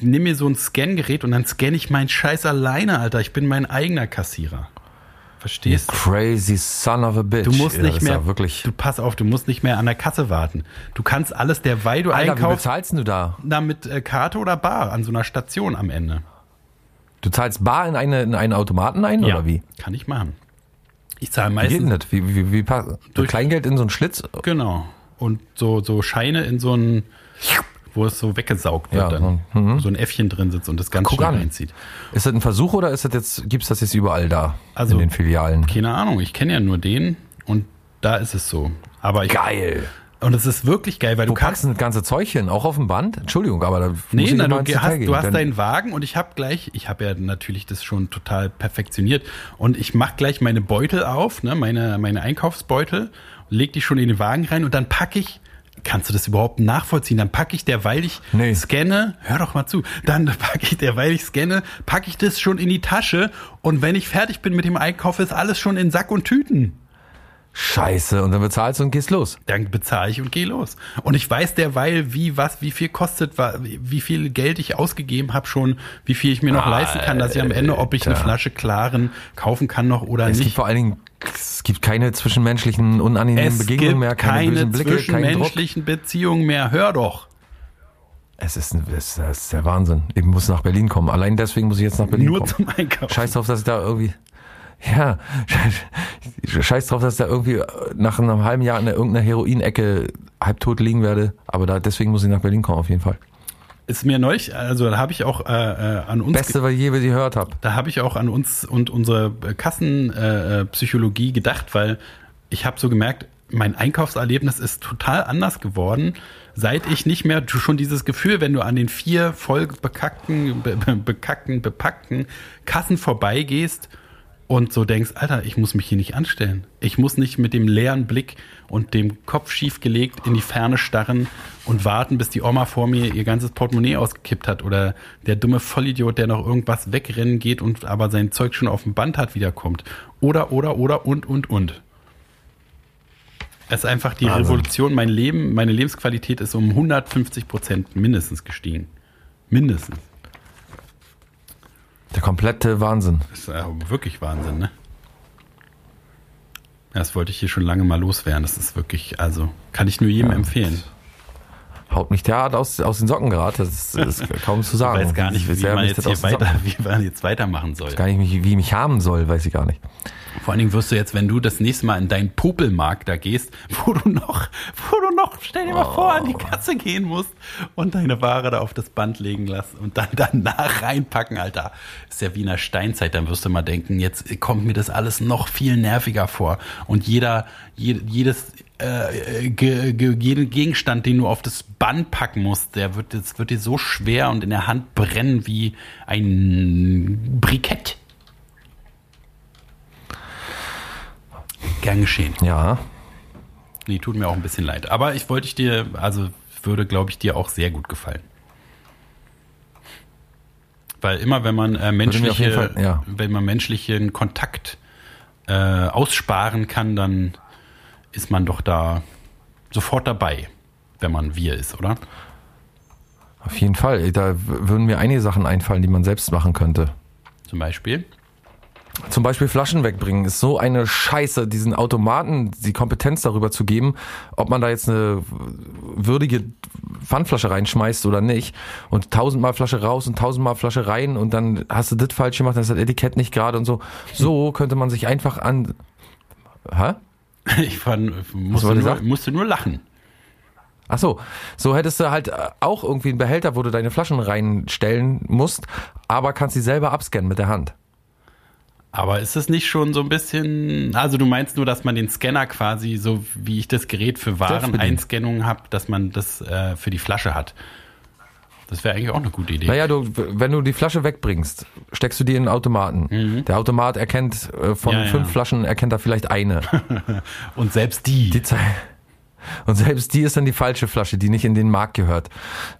nehme mir so ein Scangerät und dann scanne ich meinen Scheiß alleine, Alter. Ich bin mein eigener Kassierer. Verstehst du? Crazy son of a bitch. Du musst Ja, nicht mehr, ja wirklich. du pass auf, du musst nicht mehr an der Kasse warten. Du kannst alles, derweil du Alter, wie einkaufst, bezahlst du da? da mit äh, Karte oder Bar an so einer Station am Ende. Du zahlst bar in, eine, in einen Automaten ein oder wie? Kann ich machen. Ich zahle Wie geht denn meistens, das? Wie, wie, wie, pass- Durch- Kleingeld in so einen Schlitz? genau. Und so, so Scheine in so ein, wo es so weggesaugt wird Ja, dann. so, mhm. So ein Äffchen drin sitzt und das ganz Guck schnell an. reinzieht. Ist das ein Versuch oder ist das jetzt, gibt's das jetzt überall da? Also- in den Filialen. Keine Ahnung, ich kenne ja nur den und da ist es so. Aber ich, Geil. und es ist wirklich geil, weil du packst kannst, du das ganze Zeug hin? Auch auf dem Band? Entschuldigung, aber da muss Nee, ich na, du, hast, gehen. du hast deinen Wagen und ich habe gleich, ich habe ja natürlich das schon total perfektioniert und ich mache gleich meine Beutel auf, ne, meine, meine Einkaufsbeutel, leg die schon in den Wagen rein und dann packe ich, kannst du das überhaupt nachvollziehen? Dann packe ich, derweil ich Nee. scanne, hör doch mal zu, dann *laughs* packe ich, derweil ich scanne, packe ich das schon in die Tasche und wenn ich fertig bin mit dem Einkauf, ist alles schon in Sack und Tüten. Scheiße, und dann bezahlst du und gehst los. Dann bezahle ich und gehe los. Und ich weiß derweil, wie was, wie viel kostet, wie viel Geld ich ausgegeben habe schon, wie viel ich mir noch leisten kann, dass ich am Ende, ob ich eine Alter. Flasche klaren kaufen kann noch oder Es gibt nicht. vor allen Dingen, es gibt keine zwischenmenschlichen unangenehmen Es Begegnungen gibt mehr, keine, keine bösen Blicke, zwischenmenschlichen Beziehungen mehr. Hör doch. Es ist, ein- es ist, der Wahnsinn. Ich muss nach Berlin kommen. Allein deswegen muss ich jetzt nach Berlin Nur kommen. zum Einkaufen. Scheiß drauf, dass ich da irgendwie. Ja, *laughs* scheiß drauf, dass ich da irgendwie nach einem halben Jahr in irgendeiner Heroinecke halbtot liegen werde. Aber da, deswegen muss ich nach Berlin kommen, auf jeden Fall. Ist mir neulich, also da habe ich auch äh, äh, an uns Beste, was ich je gehört habe. da habe ich auch an uns und unsere Kassenpsychologie äh, Psychologie gedacht, weil ich habe so gemerkt, mein Einkaufserlebnis ist total anders geworden, seit ich nicht mehr schon dieses Gefühl, wenn du an den vier voll bekackten, be, be, bekackten, bepackten Kassen vorbeigehst und so denkst, Alter, ich muss mich hier nicht anstellen. Ich muss nicht mit dem leeren Blick und dem Kopf schiefgelegt in die Ferne starren und warten, bis die Oma vor mir ihr ganzes Portemonnaie ausgekippt hat oder der dumme Vollidiot, der noch irgendwas wegrennen geht und aber sein Zeug schon auf dem Band hat, wiederkommt. Oder, oder, oder, und, und, und. Es ist einfach die Wahnsinn. Revolution. Mein Leben, meine Lebensqualität ist um 150 Prozent mindestens gestiegen. Mindestens. Der komplette Wahnsinn. Das ist ja wirklich Wahnsinn, ne? Das wollte ich hier schon lange mal loswerden. Das ist wirklich, also kann ich nur jedem empfehlen. Haut mich derart aus, aus den Socken gerade. Das ist, das ist kaum zu Ich sagen. weiß gar nicht, wie sehr man jetzt hier weiter, wie man jetzt weitermachen soll. Gar nicht, wie ich mich haben soll, weiß ich gar nicht. Vor allen Dingen wirst du jetzt, wenn du das nächste Mal in deinen Popelmarkt da gehst, *laughs* wo du noch, wo du noch, stell dir mal vor, an die Oh. Kasse gehen musst und deine Ware da auf das Band legen lassen und dann danach reinpacken, Alter. Ist ja wie in der Steinzeit, dann wirst du mal denken, jetzt kommt mir das alles noch viel nerviger vor. Und jeder, je- jedes, äh, ge, ge, jeden Gegenstand, den du auf das Band packen musst, der wird, das wird dir so schwer und in der Hand brennen wie ein Brikett. Gern geschehen. Ja, Nee, tut mir auch ein bisschen leid. Aber ich wollte ich dir, also würde, glaube ich, dir auch sehr gut gefallen. Weil immer, wenn man äh, menschliche, Fall, ja. wenn man menschlichen Kontakt äh, aussparen kann, dann ist man doch da sofort dabei, wenn man wir ist, oder? auf jeden Fall. Da würden mir einige Sachen einfallen, die man selbst machen könnte. Zum Beispiel. Zum Beispiel Flaschen wegbringen ist so eine Scheiße, diesen Automaten die Kompetenz darüber zu geben, ob man da jetzt eine würdige Pfandflasche reinschmeißt oder nicht und tausendmal Flasche raus und tausendmal Flasche rein und dann hast du das falsch gemacht, dann ist das Etikett nicht gerade und so. So könnte man sich einfach an... Hä? *laughs* Ich fand, musste, nur, musste nur lachen. Ach so, so hättest du halt äh, auch irgendwie einen Behälter, wo du deine Flaschen reinstellen musst, aber kannst sie selber abscannen mit der Hand. Aber ist es nicht schon so ein bisschen, also du meinst nur, dass man den Scanner quasi, so wie ich das Gerät für Wareneinscannung habe, dass man das äh, für die Flasche hat? Das wäre eigentlich auch eine gute Idee. Naja, du, wenn du die Flasche wegbringst, steckst du die in den Automaten. Der Automat erkennt äh, von Mhm. Ja, ja. fünf Flaschen, erkennt er vielleicht eine. *laughs* Und selbst die. Die *laughs* und selbst die ist dann die falsche Flasche, die nicht in den Markt gehört.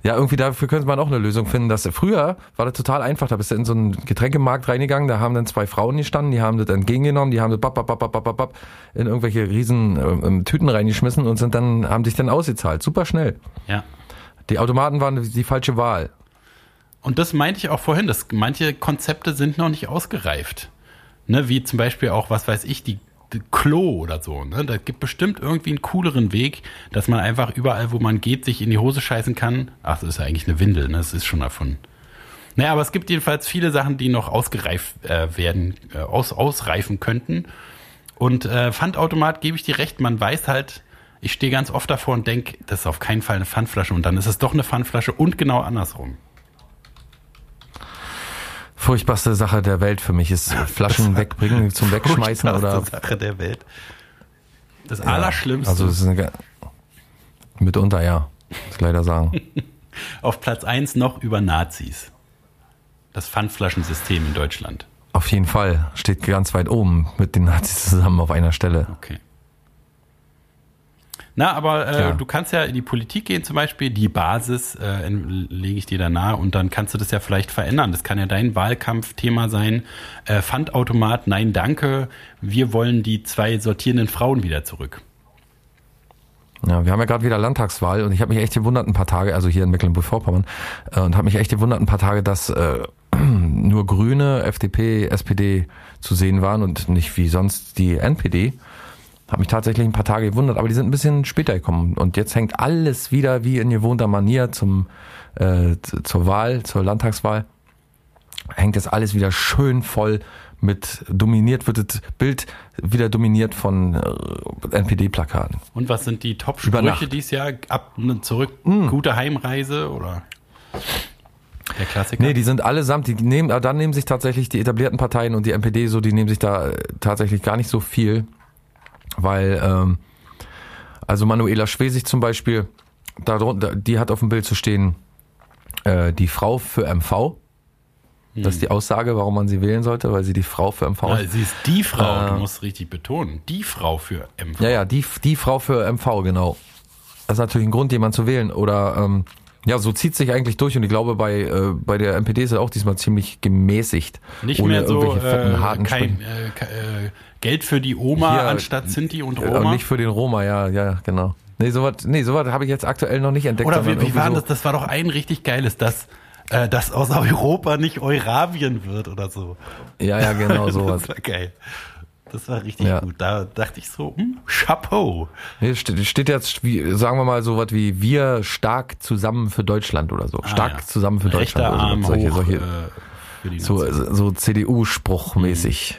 Ja, irgendwie dafür könnte man auch eine Lösung finden. Dass früher war das total einfach. Da bist du in so einen Getränkemarkt reingegangen, da haben dann zwei Frauen gestanden, die haben das entgegengenommen, die haben das bap, bap, bap, bap, bap, bap, in irgendwelche riesen ähm, Tüten reingeschmissen und sind dann, haben sich dann ausgezahlt. Super schnell. ja. Die Automaten waren die falsche Wahl. Und das meinte ich auch vorhin, dass manche Konzepte sind noch nicht ausgereift. Ne, wie zum Beispiel auch, was weiß ich, die, die Klo oder so. Ne? Da gibt bestimmt irgendwie einen cooleren Weg, dass man einfach überall, wo man geht, sich in die Hose scheißen kann. Ach, das ist ja eigentlich eine Windel, ne? Das ist schon davon. Naja, aber es gibt jedenfalls viele Sachen, die noch ausgereift äh, werden, äh, aus, ausreifen könnten. Und äh, Pfandautomat gebe ich dir recht, man weiß halt, ich stehe ganz oft davor und denke, das ist auf keinen Fall eine Pfandflasche und dann ist es doch eine Pfandflasche und genau andersrum. Furchtbarste Sache der Welt für mich ist *laughs* Flaschen wegbringen zum Wegschmeißen oder Sache der Welt. Das Allerschlimmste. Also das ist eine, mitunter ja, muss ich leider sagen. *laughs* auf Platz 1 noch über Nazis. Das Pfandflaschensystem in Deutschland. Auf jeden Fall steht ganz weit oben mit den Nazis zusammen auf einer Stelle. Okay. Na, aber äh, Tja. du kannst ja in die Politik gehen zum Beispiel, die Basis äh, lege ich dir da nahe und dann kannst du das ja vielleicht verändern. Das kann ja dein Wahlkampfthema sein. Äh, Pfandautomat, nein, danke. Wir wollen die zwei sortierenden Frauen wieder zurück. Ja, wir haben ja gerade wieder Landtagswahl und ich habe mich echt gewundert ein paar Tage, also hier in Mecklenburg-Vorpommern, äh, und habe mich echt gewundert ein paar Tage, dass äh, *clears throat* nur Grüne, FDP, SPD zu sehen waren und nicht wie sonst die NPD. Habe mich tatsächlich ein paar Tage gewundert, aber die sind ein bisschen später gekommen und jetzt hängt alles wieder wie in gewohnter Manier zum äh, zur Wahl, zur Landtagswahl. Hängt jetzt alles wieder schön voll mit dominiert wird das Bild wieder dominiert von äh, NPD-Plakaten. Und was sind die Top-Sprüche dieses Jahr? Ab und zurück, gute Heimreise oder der Klassiker? Nee, die sind allesamt, die nehmen, äh, dann nehmen sich tatsächlich die etablierten Parteien und die NPD so, die nehmen sich da äh, tatsächlich gar nicht so viel, weil, ähm, also Manuela Schwesig zum Beispiel, darunter, die hat auf dem Bild zu stehen, äh, die Frau für MV. Das ist die Aussage, warum man sie wählen sollte, weil sie die Frau für MV Ja, ist. sie ist die Frau, Äh, du musst richtig betonen. Die Frau für MV. Ja, ja, die, die Frau für MV, genau. Das ist natürlich ein Grund, jemanden zu wählen. Oder ähm, ja, so zieht sich eigentlich durch und ich glaube, bei, äh, bei der NPD ist er auch diesmal ziemlich gemäßigt. Nicht ohne mehr so irgendwelche fetten, äh, harten kein, äh, äh, Geld für die Oma Hier, anstatt Sinti und Roma. nicht für den Roma, ja, ja, genau. Nee, sowas nee, sowas habe ich jetzt aktuell noch nicht entdeckt. Oder wie, wie war so, das? Das war doch ein richtig geiles, dass, äh, dass aus Europa nicht Eurasien wird oder so. Ja, ja, genau sowas. Das *laughs* war geil. Das war richtig Ja. gut. Da dachte ich so, hm, Chapeau. Nee, steht, steht jetzt, wie, sagen wir mal, sowas wie wir stark zusammen für Deutschland oder so. Stark Ah, ja. zusammen für Rechter Deutschland. Arm oder so. solche, hoch solche, äh, für die so, so CDU-Spruchmäßig.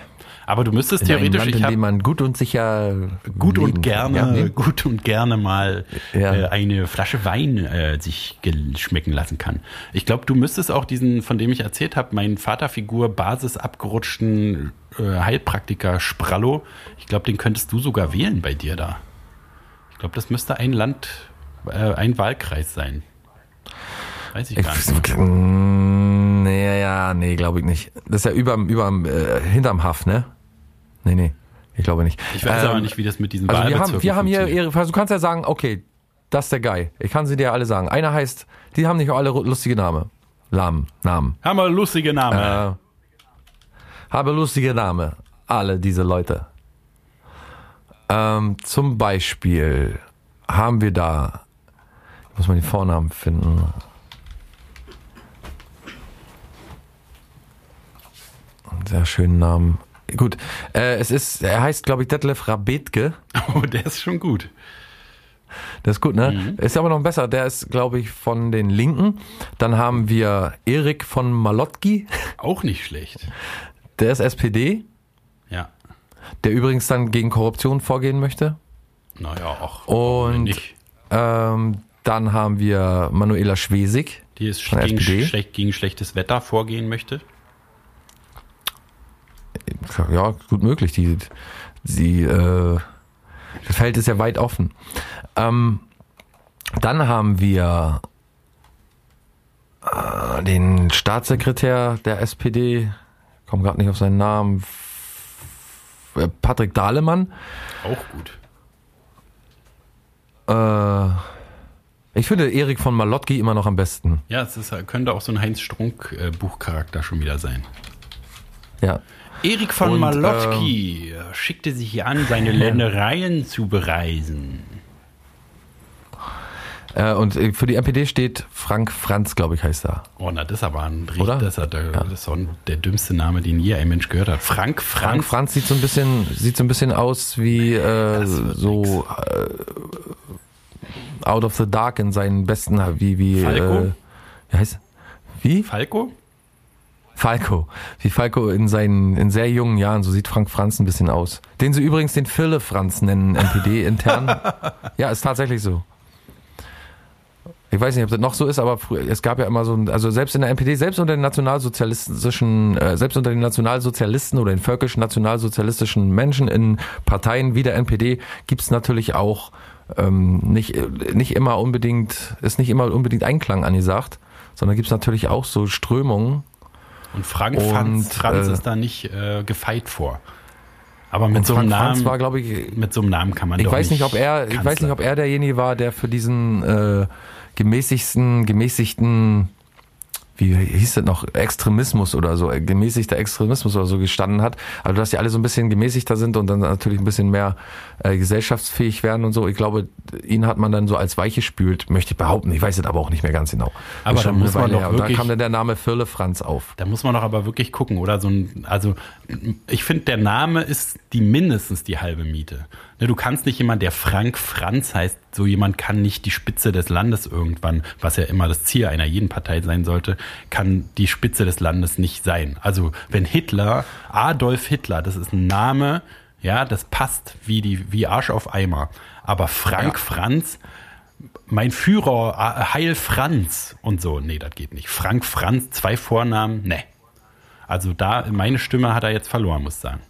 Aber du müsstest In theoretisch, Land, ich in dem man gut und sicher gut leben und gerne, Ja, *laughs* gut und gerne mal Ja. äh, eine Flasche Wein äh, sich schmecken lassen kann. Ich glaube, du müsstest auch diesen, von dem ich erzählt habe, meinen Vaterfigur Basis abgerutschten äh, Heilpraktiker Sprallo. Ich glaube, den könntest du sogar wählen bei dir da. Ich glaube, das müsste ein Land, äh, ein Wahlkreis sein. Weiß ich gar nicht. Ich, Mm, nee, ja, nee, glaube ich nicht. Das ist ja überm, überm, äh, hinterm Haff, ne? Nee, nee, ich glaube nicht. Ich weiß Ähm, aber nicht, wie das mit diesen Also wir haben, wir haben hier, ihre, du kannst ja sagen, okay, das ist der Guy. Ich kann sie dir alle sagen. Einer heißt, die haben nicht alle lustige Namen. Namen, Namen. Haben wir lustige Namen. Äh, habe lustige Namen. Alle diese Leute. Ähm, zum Beispiel haben wir da, muss man die Vornamen finden. Einen Sehr schönen Namen. Gut, äh, es ist, er heißt, glaube ich, Detlef Rabetke. *laughs* Oh, der ist schon gut. Das ist gut, ne? Mhm. Ist aber noch besser. Der ist, glaube ich, von den Linken. Dann haben wir Erik von Malotki. Auch nicht schlecht. Der ist SPD. Ja. Der übrigens dann gegen Korruption vorgehen möchte. Naja, auch. Und ähm, dann haben wir Manuela Schwesig. die ist gegen, schlecht, gegen schlechtes Wetter vorgehen möchte. Ja, gut möglich. Die, sie, äh, das Feld ist ja weit offen. Ähm, dann haben wir äh, den Staatssekretär der SPD, komme gerade nicht auf seinen Namen, äh, Patrick Dahlemann. Auch gut. Äh, ich finde Erik von Malotki immer noch am besten. Ja, es ist, könnte auch so ein Heinz Strunk-Buchcharakter schon wieder sein. Ja. Erik von Und, ähm, Malotki schickte sich an, seine Ländereien *laughs* zu bereisen. Äh, und äh, für die NPD steht Frank Franz, glaube ich, heißt er. Oh, na, das ist aber ein richtig, Oder? das, ist der, das ist so ein, der dümmste Name, den je ein Mensch gehört hat. Frank Frank Franz. Franz sieht so ein bisschen, sieht so ein bisschen aus wie äh, so äh, Out of the Dark in seinen besten, wie wie Falco? Äh, wie heißt wie Falco? Falco, wie Falco in seinen in sehr jungen Jahren, so sieht Frank Franz ein bisschen aus. Den sie übrigens den Philipp Franz nennen, NPD intern. *laughs* ja, ist tatsächlich so. Ich weiß nicht, ob das noch so ist, aber es gab ja immer so, ein- also selbst in der NPD, selbst unter den nationalsozialistischen, äh, selbst unter den Nationalsozialisten oder den völkischen nationalsozialistischen Menschen in Parteien wie der NPD gibt's natürlich auch ähm, nicht, nicht immer unbedingt, ist nicht immer unbedingt Einklang angesagt, sondern gibt's natürlich auch so Strömungen, Und Frank Und, Franz, Franz äh, ist da nicht äh, gefeit vor. Aber mit so einem Frank Namen, war, glaube ich, mit so einem Namen kann man ich doch weiß nicht, ob er, ich weiß nicht, ob er derjenige war, der für diesen äh, gemäßigsten, gemäßigten, wie hieß das noch, Extremismus oder so, äh, gemäßigter Extremismus oder so gestanden hat. Also dass die alle so ein bisschen gemäßigter sind und dann natürlich ein bisschen mehr äh, gesellschaftsfähig werden und so. Ich glaube, ihn hat man dann so als Weiche spült, möchte ich behaupten. Ich weiß es aber auch nicht mehr ganz genau. Aber da muss man doch her. Und da wirklich- kam dann der Name Firle Franz auf. Da muss man doch aber wirklich gucken, oder? So ein, also ich finde, der Name ist die mindestens die halbe Miete. Ne, du kannst nicht jemand, der Frank Franz heißt, so jemand kann nicht die Spitze des Landes irgendwann, was ja immer das Ziel einer jeden Partei sein sollte, kann die Spitze des Landes nicht sein. Also wenn Hitler, Adolf Hitler, das ist ein Name, ja, das passt wie die wie Arsch auf Eimer. Aber Frank Franz, mein Führer, Heil Franz und so. Nee, das geht nicht. Frank Franz, zwei Vornamen, nee. Also da, meine Stimme hat er jetzt verloren, muss ich sagen.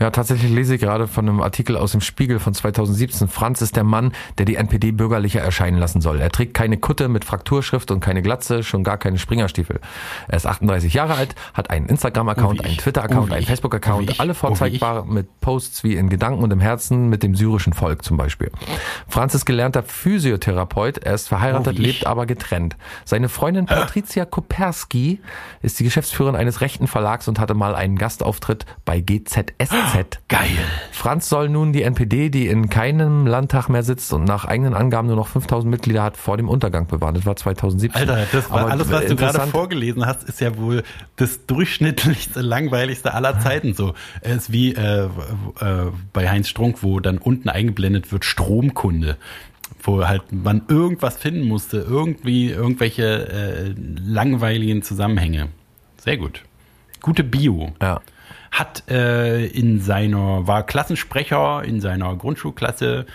Ja, tatsächlich lese ich gerade von einem Artikel aus dem Spiegel von 2017. Franz ist der Mann, der die NPD bürgerlicher erscheinen lassen soll. Er trägt keine Kutte mit Frakturschrift und keine Glatze, schon gar keine Springerstiefel. Er ist 38 Jahre alt, hat einen Oh, Instagram-Account, wie einen. Twitter-Account, Oh, einen. Facebook-Account, Oh, alle Oh, vorzeigbar mit Posts wie in Gedanken und im Herzen mit dem syrischen Volk zum Beispiel. Franz ist gelernter Physiotherapeut, er ist verheiratet, Oh, lebt aber getrennt. Seine Freundin Patricia Koperski ist die Geschäftsführerin eines rechten Verlags und hatte mal einen Gastauftritt bei GZSZ. Geil. Franz soll nun die NPD, die in keinem Landtag mehr sitzt und nach eigenen Angaben nur noch 5000 Mitglieder hat, vor dem Untergang bewahren. Das war 2017. Alter, das war Aber alles, was du gerade vorgelesen hast, ist ja wohl das durchschnittlichste, langweiligste aller Zeiten so. Es ist wie äh, äh, bei Heinz Strunk, wo dann unten eingeblendet wird Stromkunde. Wo halt man irgendwas finden musste, irgendwie irgendwelche äh, langweiligen Zusammenhänge. Sehr gut. Gute Bio. Ja. Hat äh, in seiner, war Klassensprecher in seiner Grundschulklasse,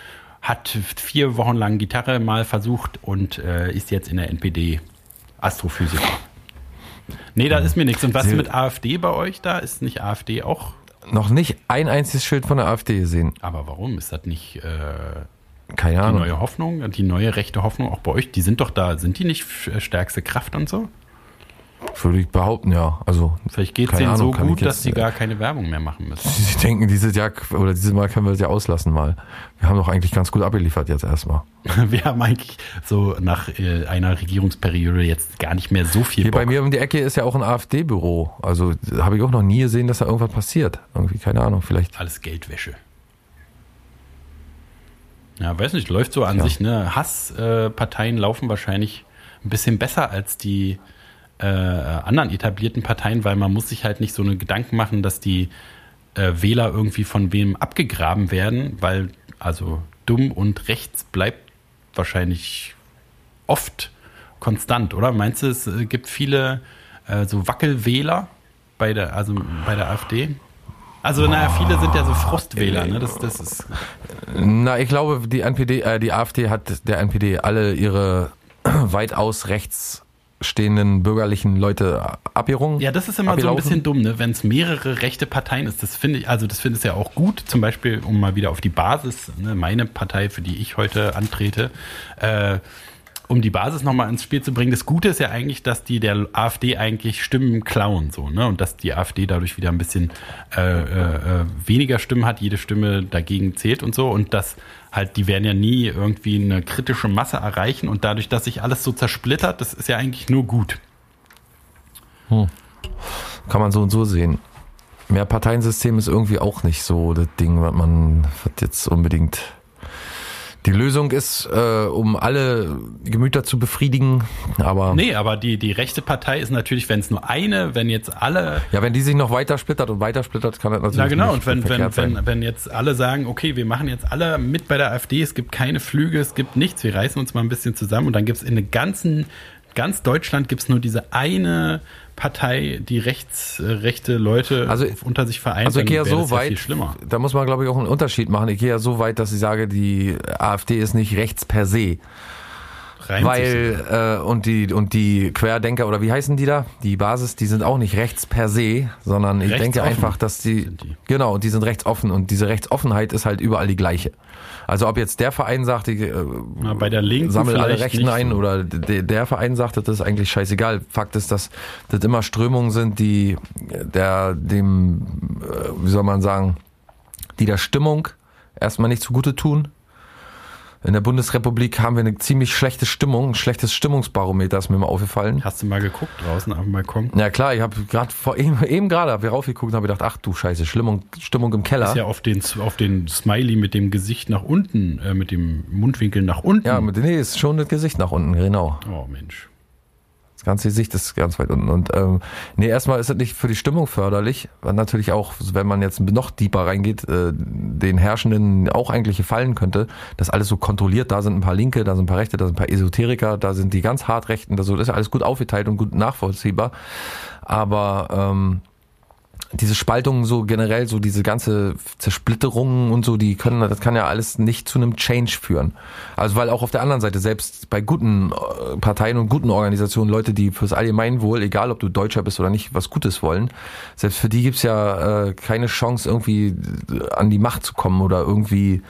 hat vier Wochen lang Gitarre mal versucht und äh, ist jetzt in der NPD Astrophysiker. Nee, da ist mir nichts. Und was Sie- mit AfD bei euch da? Ist nicht AfD auch? Noch nicht ein einziges Schild von der AfD gesehen. Aber warum? Ist das nicht äh, Keine die Ahnung. neue Hoffnung, die neue rechte Hoffnung auch bei euch? Die sind doch da, sind die nicht stärkste Kraft und so? Würde ich behaupten, ja. Also, Vielleicht geht es denen Ahnung, so gut, dass jetzt, die äh, gar keine Werbung mehr machen müssen. *laughs* sie denken, dieses Jahr oder dieses Mal können wir das ja auslassen mal. Wir haben doch eigentlich ganz gut abgeliefert jetzt erstmal. *laughs* Wir haben eigentlich so nach äh, einer Regierungsperiode jetzt gar nicht mehr so viel Hier Bock. bei mir um die Ecke ist ja auch ein AfD-Büro. Also habe ich auch noch nie gesehen, dass da irgendwas passiert. Irgendwie, keine Ahnung, vielleicht. Alles Geldwäsche. Ja, weiß nicht, läuft so an Ja. sich, ne? Hassparteien äh, laufen wahrscheinlich ein bisschen besser als die äh, anderen etablierten Parteien, weil man muss sich halt nicht so eine Gedanken machen, dass die äh, Wähler irgendwie von wem abgegraben werden, weil also dumm und rechts bleibt wahrscheinlich oft konstant, oder? Meinst du, es äh, gibt viele äh, so Wackelwähler bei der, also bei der AfD? Also, naja, viele sind ja so Frustwähler, ne? Das, das ist. Na, ich glaube, die NPD, äh, die AfD hat der NPD alle ihre *clears throat* weitaus rechts stehenden bürgerlichen Leute abgerungen. Ja, das ist immer so ein bisschen dumm, ne? Wenn es mehrere rechte Parteien ist, das finde ich, also das finde ich ja auch gut. Zum Beispiel, um mal wieder auf die Basis, ne, meine Partei, für die ich heute antrete, äh, um die Basis nochmal ins Spiel zu bringen. Das Gute ist ja eigentlich, dass die der AfD eigentlich Stimmen klauen, so, ne? Und dass die AfD dadurch wieder ein bisschen äh, äh, äh, weniger Stimmen hat, jede Stimme dagegen zählt und so. Und dass halt, die werden ja nie irgendwie eine kritische Masse erreichen. Und dadurch, dass sich alles so zersplittert, das ist ja eigentlich nur gut. Kann man so und so sehen. Mehr Parteiensystem ist irgendwie auch nicht so das Ding, was man was jetzt unbedingt Die Lösung ist, äh, um alle Gemüter zu befriedigen, aber Nee, aber die, die rechte Partei ist natürlich, wenn es nur eine, wenn jetzt alle ja, wenn die sich noch weiter splittert und weiter splittert, kann das natürlich Na genau, nicht und wenn, wenn, sein. wenn, wenn jetzt alle sagen, okay, wir machen jetzt alle mit bei der AfD, es gibt keine Flüge, es gibt nichts, wir reißen uns mal ein bisschen zusammen und dann gibt es in der ganzen, ganz Deutschland gibt es nur diese eine Partei, die rechts, äh, rechte Leute Also- unter sich vereint, Also ich gehe ja so weit, da muss man glaube ich auch einen Unterschied machen. Ich gehe ja so weit, dass ich sage, die AfD ist nicht rechts per se, Reimt weil äh, und die und die Querdenker oder wie heißen die da? Die Basis, die sind auch nicht rechts per se, sondern ich denke einfach, dass die, die. genau, und die sind rechtsoffen und diese Rechtsoffenheit ist halt überall die gleiche. Also ob jetzt der Verein sagt, ich äh, Na, bei der Linken sammel alle Rechten ein so. oder de, der Verein sagt, das ist eigentlich scheißegal. Fakt ist, dass das immer Strömungen sind, die der dem, äh, wie soll man sagen, die der Stimmung erstmal nicht zugute tun. In der Bundesrepublik haben wir eine ziemlich schlechte Stimmung, ein schlechtes Stimmungsbarometer ist mir mal aufgefallen. Hast du mal geguckt draußen auf dem Balkon? Ja klar, ich habe gerade vor eben, eben gerade hab ich raufgeguckt und habe gedacht, ach du Scheiße, Stimmung, Stimmung im Keller. Ist ja auf den, auf den Smiley mit dem Gesicht nach unten, äh, mit dem Mundwinkel nach unten. Ja, mit, nee, ist schon das Gesicht nach unten, genau. oh Mensch. Das ganze Gesicht ist ganz weit unten. Und ähm, nee, erstmal ist es nicht für die Stimmung förderlich, weil natürlich auch, wenn man jetzt noch deeper reingeht, äh, den Herrschenden auch eigentlich gefallen könnte, dass alles so kontrolliert, da sind ein paar Linke, da sind ein paar Rechte, da sind ein paar Esoteriker, da sind die ganz hart Rechten, das ist ja alles gut aufgeteilt und gut nachvollziehbar. Aber ähm, diese Spaltungen so generell, so diese ganze Zersplitterungen und so, die können, das kann ja alles nicht zu einem Change führen. Also weil auch auf der anderen Seite, selbst bei guten äh, Parteien und guten Organisationen, Leute, die fürs Allgemeinwohl, egal ob du Deutscher bist oder nicht, was Gutes wollen, selbst für die gibt's ja äh, keine Chance, irgendwie äh, an die Macht zu kommen oder irgendwie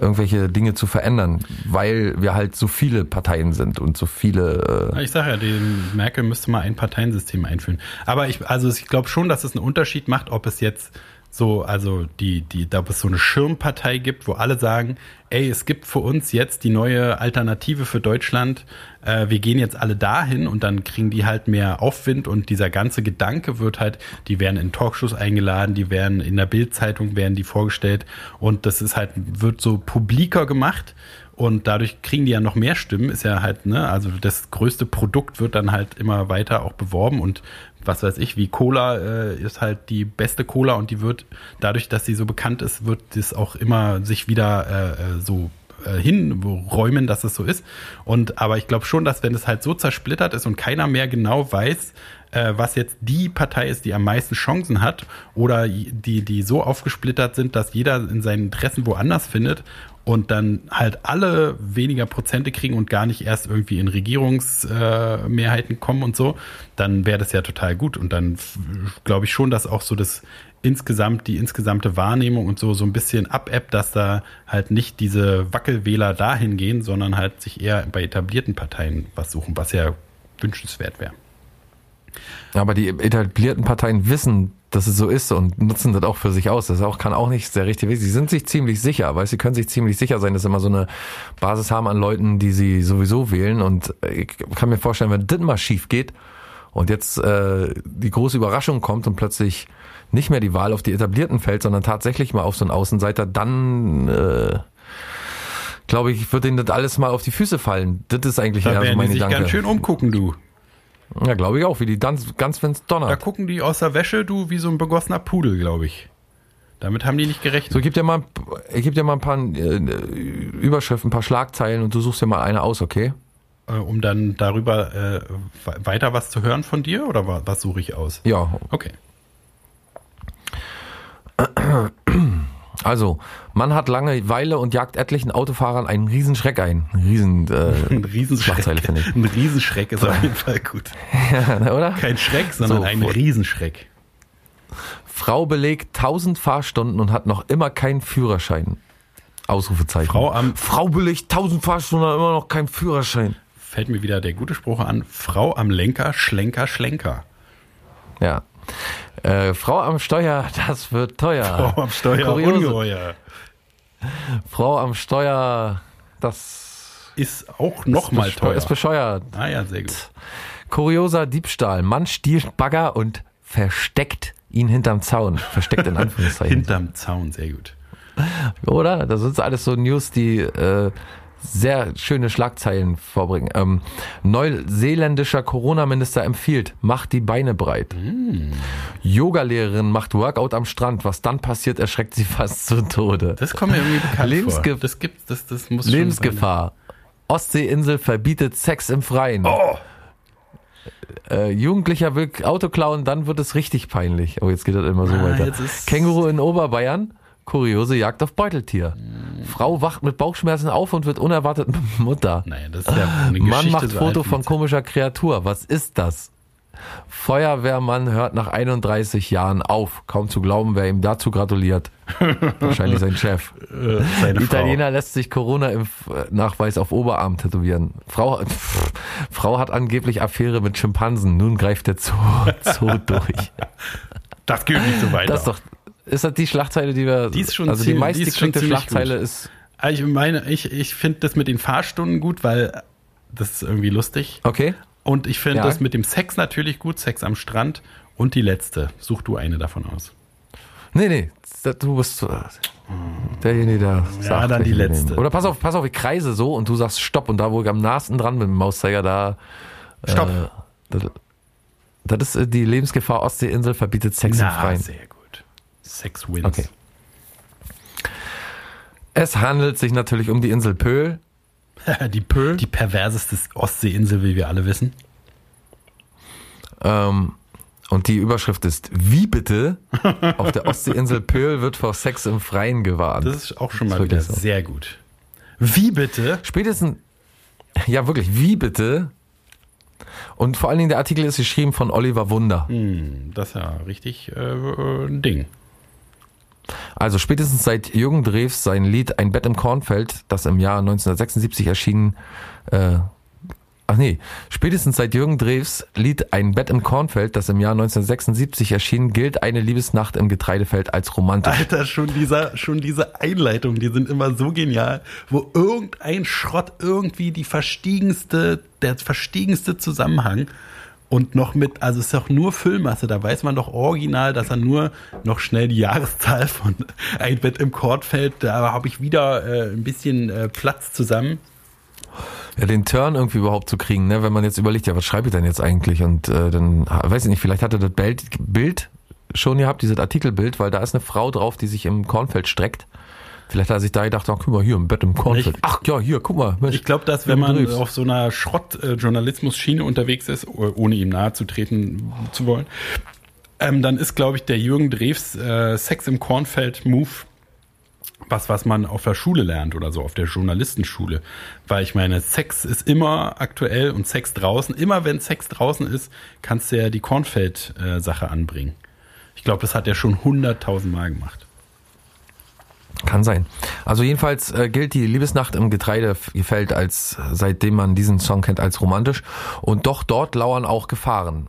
irgendwelche Dinge zu verändern, weil wir halt so viele Parteien sind und so viele äh, Ich sage ja, die Merkel müsste mal ein Parteiensystem einführen. Aber ich, also ich glaube schon, dass es einen Unterschied macht, ob es jetzt so, also die, die, da es so eine Schirmpartei gibt, wo alle sagen, ey, es gibt für uns jetzt die neue Alternative für Deutschland, äh, wir gehen jetzt alle dahin und dann kriegen die halt mehr Aufwind und dieser ganze Gedanke wird halt, die werden in Talkshows eingeladen, die werden in der Bildzeitung werden die vorgestellt und das ist halt, wird so publiker gemacht und dadurch kriegen die ja noch mehr Stimmen, ist ja halt, ne, also das größte Produkt wird dann halt immer weiter auch beworben und was weiß ich, wie Cola äh, ist halt die beste Cola und die wird, dadurch, dass sie so bekannt ist, wird das auch immer sich wieder äh, äh, so äh, hinräumen, dass es so ist. Und aber ich glaube schon, dass wenn es halt so zersplittert ist und keiner mehr genau weiß, äh, was jetzt die Partei ist, die am meisten Chancen hat, oder die, die so aufgesplittert sind, dass jeder in seinen Interessen woanders findet und dann halt alle weniger Prozente kriegen und gar nicht erst irgendwie in Regierungsmehrheiten äh, kommen und so, dann wäre das ja total gut. Und dann glaube ich schon, dass auch so das insgesamt, die insgesamte Wahrnehmung und so, so ein bisschen abebbt, dass da halt nicht diese Wackelwähler dahin gehen, sondern halt sich eher bei etablierten Parteien was suchen, was ja wünschenswert wäre. Aber die etablierten Parteien wissen, dass es so ist und nutzen das auch für sich aus. Das auch, kann auch nicht sehr richtig wichtig. Sie sind sich ziemlich sicher, weil sie können sich ziemlich sicher sein, dass sie immer so eine Basis haben an Leuten, die sie sowieso wählen. Und ich kann mir vorstellen, wenn das mal schief geht und jetzt äh, die große Überraschung kommt und plötzlich nicht mehr die Wahl auf die Etablierten fällt, sondern tatsächlich mal auf so einen Außenseiter, dann äh, glaube ich, wird ihnen das alles mal auf die Füße fallen. Das ist eigentlich Da eher so werden mein die sich Gedanke. ganz schön umgucken, du. Ja, glaube ich auch, wie die ganz, ganz wenn's Da donnert. gucken die aus der Wäsche, du, wie so ein begossener Pudel, glaube ich. Damit haben die nicht gerechnet. So, gebe dir mal, ich gebe dir mal ein paar äh, Überschriften, ein paar Schlagzeilen und du suchst dir mal eine aus, okay? äh, um dann darüber äh, weiter was zu hören von dir oder wa- was suche ich aus? Ja, Okay. Also, man hat Langeweile und jagt etlichen Autofahrern einen Riesenschreck ein. Riesen, äh, *laughs* Ein Riesenschreck. Finde ich. Ein Riesenschreck ist auf jeden Fall gut. oder? Kein Schreck, sondern So, ein Riesenschreck. Frau belegt 1000 Fahrstunden und hat noch immer keinen Führerschein. Ausrufezeichen. Frau am- Frau belegt 1000 Fahrstunden und hat immer noch keinen Führerschein. Fällt mir wieder der gute Spruch an. Frau am Lenker, Schlenker, Schlenker. Ja. Äh, Frau am Steuer, *laughs* das wird teuer. Frau am Steuer, Kuriose. ungeheuer. Frau am Steuer, das Ist auch noch mal bescheu- teuer. ist bescheuert. Ah ja, sehr gut. Kurioser Diebstahl. Mann stiehlt Bagger und versteckt ihn hinterm Zaun. Versteckt in *laughs* Anführungszeichen. Hinterm Zaun, sehr gut. Oder? Das sind alles so News, die äh, sehr schöne Schlagzeilen vorbringen. Ähm, neuseeländischer Corona-Minister empfiehlt, macht die Beine breit. Mm. Yoga-Lehrerin macht Workout am Strand. Was dann passiert, erschreckt sie *laughs* fast zu Tode. Das kommt mir irgendwie bekannt Lebensge vor. Das gibt, das, das muss Lebensgefahr. Ostseeinsel verbietet Sex im Freien. Oh, Äh, Jugendlicher will Auto klauen, dann wird es richtig peinlich. Oh, jetzt geht das immer so Ah, weiter. Känguru in Oberbayern. Kuriose Jagd auf Beuteltier. Frau wacht mit Bauchschmerzen auf und wird unerwartet *laughs* Mutter. naja, das ist ja eine Mann Geschichte macht so Foto von komischer Kreatur. Was ist das? Feuerwehrmann hört nach 31 Jahren auf. Kaum zu glauben, wer ihm dazu gratuliert. *laughs* Wahrscheinlich sein Chef. Äh, seine Italiener lässt sich Corona-Impfnachweis auf Oberarm tätowieren. Frau, pff, *laughs* Frau hat angeblich Affäre mit Schimpansen. Nun greift der Zoo, Zoo durch. Frau. Das geht nicht so weiter. Das ist doch, ist das die Schlagzeile, die wir, Die ist schon also meist die ziemlich Schlagzeile gut. ist, Also ich meine, ich, ich finde das mit den Fahrstunden gut, weil das ist irgendwie lustig. okay? Und ich finde Ja. das mit dem Sex natürlich gut, Sex am Strand. Und die letzte. Such du eine davon aus. Nee, nee, du bist äh, derjenige, der sagt, dann die letzte. nehmen. Oder pass auf, pass auf, ich kreise so und du sagst Stopp und da, wo ich am nahesten dran bin, mit dem Mauszeiger, da, Stopp. Äh, das, das ist äh, die Lebensgefahr Ostseeinsel verbietet Sex im Na, Freien. sehr gut. Sex wins. Okay. Es handelt sich natürlich um die Insel Pöhl. *laughs* die Pöhl. Die perverseste Ostseeinsel, wie wir alle wissen. Ähm, und die Überschrift ist, wie bitte? *laughs* Auf der Ostseeinsel Pöhl wird vor Sex im Freien gewarnt. Das ist auch schon mal wieder so. sehr gut. Wie bitte? Spätestens, ja wirklich, wie bitte? Und vor allen Dingen der Artikel ist geschrieben von Oliver Wunder. Hm, das ist ja richtig äh, äh, ein Ding. Also spätestens seit Jürgen Drews sein Lied Ein Bett im Kornfeld, das im Jahr 1976 erschienen, äh, ach nee, spätestens seit Jürgen Drews Lied Ein Bett im Kornfeld, das im Jahr 1976 erschien, gilt eine Liebesnacht im Getreidefeld als romantisch. Alter, schon dieser, schon diese Einleitung, die sind immer so genial, wo irgendein Schrott irgendwie die verstiegenste, der verstiegenste Zusammenhang und noch mit, also es ist doch nur Füllmasse, da weiß man doch original, dass er nur noch schnell die Jahreszahl von *laughs* ein Bett im Kortfeld, da habe ich wieder äh, ein bisschen äh, Platz zusammen. Ja, den Turn irgendwie überhaupt zu kriegen, ne? wenn man jetzt überlegt, ja, was schreibe ich denn jetzt eigentlich? Und äh, dann, weiß ich nicht, vielleicht hatte das Bild, Bild schon gehabt, dieses Artikelbild, weil da ist eine Frau drauf, die sich im Kornfeld streckt. Vielleicht hat er sich da gedacht, ach, guck mal, hier im Bett im Kornfeld. Ach ja, hier, guck mal. Mensch, Ich glaube, dass wenn man auf so einer Schrott-Journalismus-Schiene unterwegs ist, oh- ohne ihm nahe zu treten zu wollen, ähm, dann ist, glaube ich, der Jürgen Drews äh, Sex im Kornfeld-Move was, was man auf der Schule lernt oder so, auf der Journalistenschule. Weil ich meine, Sex ist immer aktuell und Sex draußen. Immer wenn Sex draußen ist, kannst du ja die Kornfeld-Sache anbringen. Ich glaube, das hat er schon hunderttausend Mal gemacht. Kann sein. Also jedenfalls äh, gilt die Liebesnacht im Getreidefeld als, seitdem man diesen Song kennt, als romantisch. Und doch dort lauern auch Gefahren.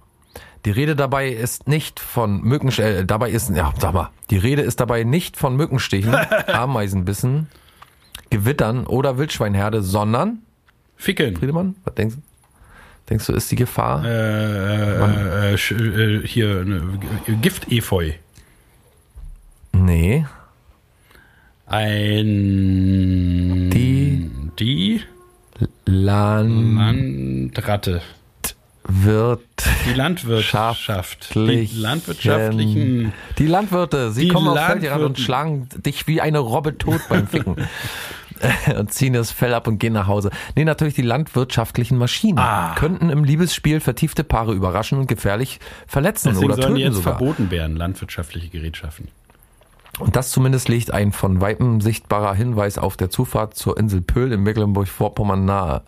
Die Rede dabei ist nicht von Mücken, äh, dabei ist, ja, sag mal, die Rede ist dabei nicht von Mückenstichen, *laughs* Ameisenbissen, Gewittern oder Wildschweinherde, sondern, Fickeln. Friedemann, was denkst du? Denkst du, ist die Gefahr? Äh, äh, äh, äh, hier, ne, Gift-Efeu. Nee. Ein. Die- Die Land Landratte. wird Die Landwirtschaft. Die landwirtschaftlichen. Die Landwirte, sie Die kommen auf Feldrand und schlagen dich wie eine Robbe tot beim Ficken. *laughs* *laughs* und ziehen das Fell ab und gehen nach Hause. Nee, natürlich die landwirtschaftlichen Maschinen Ah. könnten im Liebesspiel vertiefte Paare überraschen und gefährlich verletzen Deswegen oder sollen die töten jetzt sogar. verboten werden, landwirtschaftliche Gerätschaften. Und das zumindest legt ein von Weitem sichtbarer Hinweis auf der Zufahrt zur Insel Pöhl in Mecklenburg-Vorpommern nahe.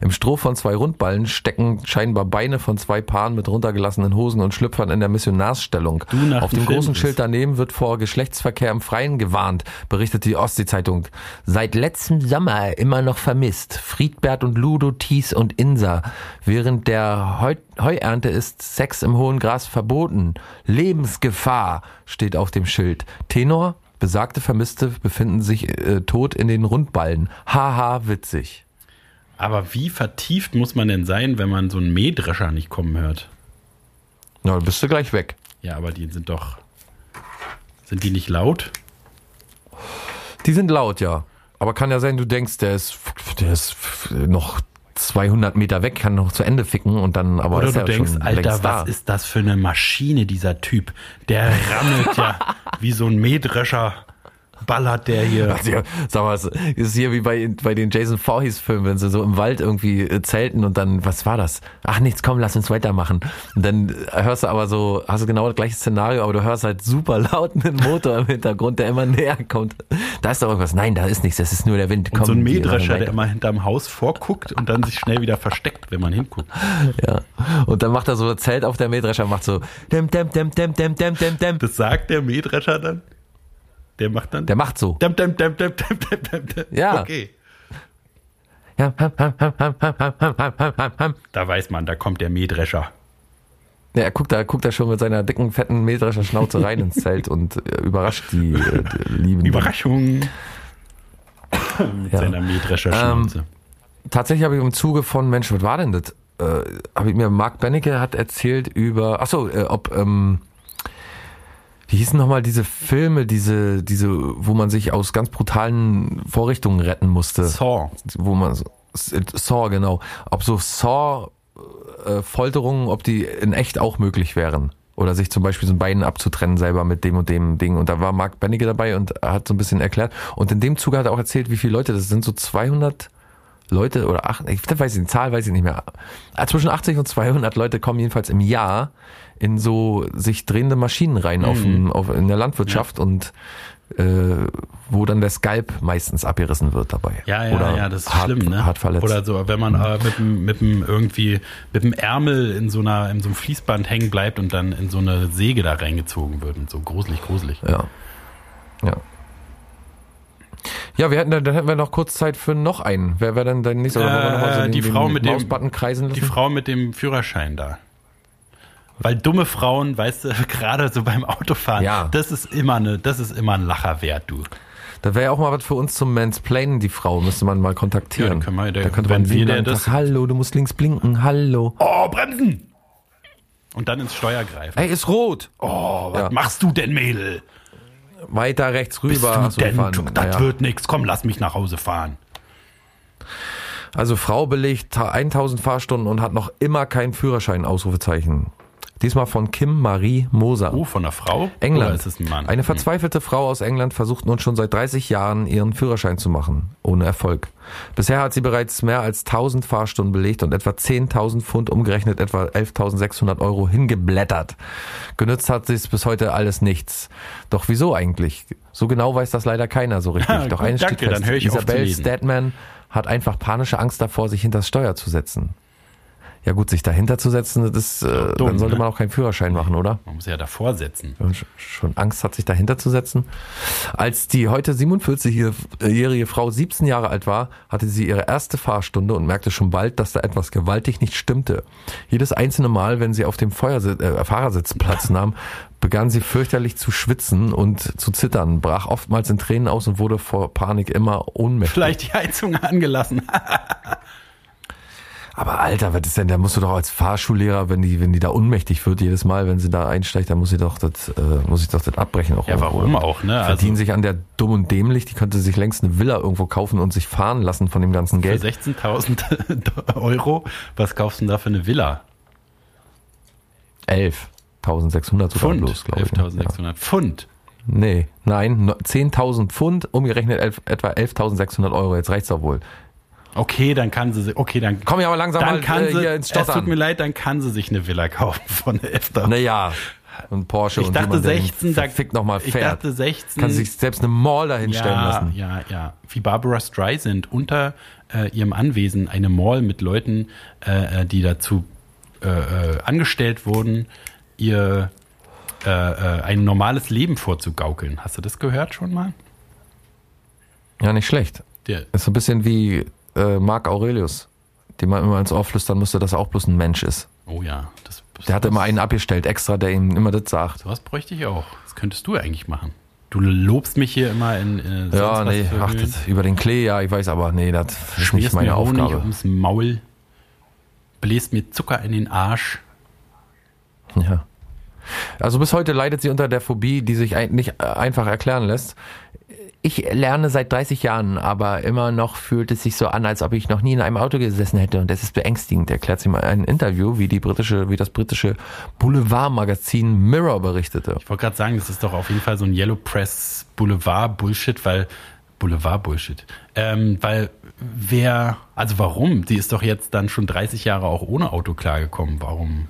Im Stroh von zwei Rundballen stecken scheinbar Beine von zwei Paaren mit runtergelassenen Hosen und Schlüpfern in der Missionarsstellung. Auf dem Film großen bist. Schild daneben wird vor Geschlechtsverkehr im Freien gewarnt, berichtet die Ostsee-Zeitung. Seit letztem Sommer immer noch vermisst. Friedbert und Ludo, Thies und Insa. Während der Heu Heuernte ist Sex im hohen Gras verboten. Lebensgefahr steht auf dem Schild. Tenor, besagte Vermisste befinden sich äh, tot in den Rundballen. Haha, witzig. Aber wie vertieft muss man denn sein, wenn man so einen Mähdrescher nicht kommen hört? Na, dann bist du gleich weg. Ja, aber die sind doch. Sind die nicht laut? Die sind laut, ja. Aber kann ja sein, du denkst, der ist, der ist noch 200 Meter weg, kann noch zu Ende ficken und dann aber Oder ist du er denkst, schon Alter, was ist das für eine Maschine, dieser Typ? Der rammelt ja *laughs* wie so ein Mähdrescher, ballert der hier. Also, ja, sag mal, es ist hier wie bei, bei den Jason Voorhees Filmen, wenn sie so im Wald irgendwie äh, zelten und dann, was war das? Ach nichts, komm, lass uns weitermachen. Und dann äh, hörst du aber so, hast du genau das gleiche Szenario, aber du hörst halt super lauten Motor im Hintergrund, der immer näher kommt. Da ist doch irgendwas. Nein, da ist nichts, das ist nur der Wind. Und Komm, so ein Mähdrescher, der immer hinterm Haus vorguckt und dann sich schnell wieder versteckt, wenn man hinguckt. Ja. Und dann macht er so ein Zelt auf der Mähdrescher, macht so dem, dem, dem, dem, dem, dem, dem, dem. Das sagt der Mähdrescher dann? Der macht dann. Der macht so. Dam, dam, dam, dam, dam, dam, dam. Ja. Okay. Ja. Da weiß man, da kommt der Mähdrescher. Ja, er guckt da, guckt da schon mit seiner dicken, fetten Mähdrescher-Schnauze rein ins *laughs* Zelt und äh, überrascht die, äh, die Lieben. Überraschung! mit ja. seiner Mähdrescher-Schnauze. Ähm, tatsächlich habe ich im Zuge von, Mensch, was war denn das? Äh, habe ich mir, Mark Bennecke hat erzählt über, achso, äh, ob ähm, wie hießen nochmal diese Filme, diese, diese, wo man sich aus ganz brutalen Vorrichtungen retten musste. Saw. wo man so, Saw genau, ob so Saw äh, Folterungen, ob die in echt auch möglich wären oder sich zum Beispiel so ein Bein abzutrennen selber mit dem und dem Ding und da war Mark Benecke dabei und er hat so ein bisschen erklärt und in dem Zuge hat er auch erzählt, wie viele Leute das sind, so 200 Leute oder ach, ich weiß ich, die Zahl weiß ich nicht mehr. Zwischen 80 und 200 Leute kommen jedenfalls im Jahr in so sich drehende Maschinen rein auf, dem, auf in der Landwirtschaft und äh, wo dann der Skalp meistens abgerissen wird dabei. Ja, ja, Oder ja, das ist hart, schlimm, ne? Hart verletzt. Oder so, wenn man äh, mit dem, mit dem irgendwie mit dem Ärmel in so einer, in so einem Fließband hängen bleibt und dann in so eine Säge da reingezogen wird und so gruselig, gruselig. Ja. Ja. Ja, wir hätten, dann hätten wir noch kurz Zeit für noch einen. Wer wäre denn dein nächster? So Äh, den, die den Frau mit dem- kreisen lassen? Die Frau mit dem Führerschein da. Weil dumme Frauen, weißt du, *laughs* gerade so beim Autofahren, Ja. das ist immer eine, das ist immer ein Lacher wert, du. Da wäre ja auch mal was für uns zum Mansplainen, die Frau. Müsste man mal kontaktieren. Ja, können wir- der- da könnte man wir den der ganzen das- Tag, Hallo, du musst links blinken. Hallo. Oh, bremsen! Und dann ins Steuer greifen. Ey, ist rot. Oh, was Ja. machst du denn, Mädel? Weiter rechts rüber. Bist du so, denn? fahren. das Naja. wird nix. Komm, lass mich nach Hause fahren. Also Frau belegt 1000 Fahrstunden und hat noch immer keinen Führerschein. Ausrufezeichen. Diesmal von Kim Marie Moser. Oh, von einer Frau? England. Oder ist es ein Mann? Eine verzweifelte Frau aus England versucht nun schon seit 30 Jahren ihren Führerschein zu machen, ohne Erfolg. Bisher hat sie bereits mehr als 1000 Fahrstunden belegt und etwa 10.000 Pfund umgerechnet etwa 11.600 Euro hingeblättert. Genützt hat sie es bis heute alles nichts. Doch wieso eigentlich? So genau weiß das leider keiner so richtig. Ja, *laughs* Doch gut, eines danke, steht fest. dann höre ich auf zu Isabel. Statman hat einfach panische Angst davor, sich hinters Steuer zu setzen. Ja gut, sich dahinter zu setzen, das, äh, dumm, dann sollte ne? man auch keinen Führerschein machen, oder? Man muss ja davor setzen. wenn man sch- schon Angst hat, sich dahinter zu setzen. Als die heute 47-jährige Frau 17 Jahre alt war, hatte sie ihre erste Fahrstunde und merkte schon bald, dass da etwas gewaltig nicht stimmte. Jedes einzelne Mal, wenn sie auf dem Feuersi äh, Fahrersitz Platz *laughs* nahm, begann sie fürchterlich zu schwitzen und zu zittern, brach oftmals in Tränen aus und wurde vor Panik immer ohnmächtig. Vielleicht die Heizung angelassen. *laughs* Aber Alter, was ist denn, da musst du doch als Fahrschullehrer, wenn die, wenn die da ohnmächtig wird jedes Mal, wenn sie da einsteigt, dann muss sie doch das, äh, muss ich doch das abbrechen auch. Ja, irgendwo. warum auch, ne? Verdienen Also sich an der dumm und dämlich, die könnte sich längst eine Villa irgendwo kaufen und sich fahren lassen von dem ganzen für Geld. 16.000 *laughs* Euro, was kaufst du denn da für eine Villa? 11.600 sogar Pfund. bloß, glaube ich. ne? 11.600 Pfund. Ja. Nee, nein, no- 10.000 Pfund, umgerechnet elf, etwa 11.600 Euro. Jetzt reicht's doch wohl. Okay, dann kann sie, okay, dann, Komm ja aber langsam dann mal kann äh, sie, hier ins es tut mir Stottern. leid, dann kann sie sich eine Villa kaufen von 11.000. Naja, ein Porsche Ich und dachte jemand, der den 16, da, verfickt noch mal ich fährt. dachte 16. Kann sich selbst eine Mall dahinstellen ja, lassen. Ja, ja. Wie Barbara Streisand unter äh, ihrem Anwesen eine Mall mit Leuten, äh, äh, die dazu äh, angestellt wurden, ihr ein normales Leben vorzugaukeln. Hast du das gehört schon mal? Ja, nicht schlecht. Der, Ist so ein bisschen wie äh, Marc Aurelius, dem man immer ins Ohr flüstern musste, dass er auch bloß ein Mensch ist. oh ja, das, Der hatte immer einen abgestellt, extra, der ihm immer das sagt. Sowas bräuchte ich auch. Das könntest du eigentlich machen. Du lobst mich hier immer in, in sonst Ja, was nee, ach, das, über den Klee, ja, ich weiß aber, nee, das ist nicht meine mir Honig Aufgabe. ums Maul, bläst mir Zucker in den Arsch. Ja. Also bis heute leidet sie unter der Phobie, die sich nicht äh, einfach erklären lässt. Ich lerne seit 30 Jahren, aber immer noch fühlt es sich so an, als ob ich noch nie in einem Auto gesessen hätte. Und das ist beängstigend, erklärt sie mal in einem Interview, wie die britische, wie das britische Boulevardmagazin Mirror berichtete. Ich wollte gerade sagen, das ist doch auf jeden Fall so ein Yellow Press Boulevard Bullshit, weil Boulevard Bullshit. Ähm, weil wer, also warum? Die ist doch jetzt dann schon 30 Jahre auch ohne Auto klargekommen. Warum?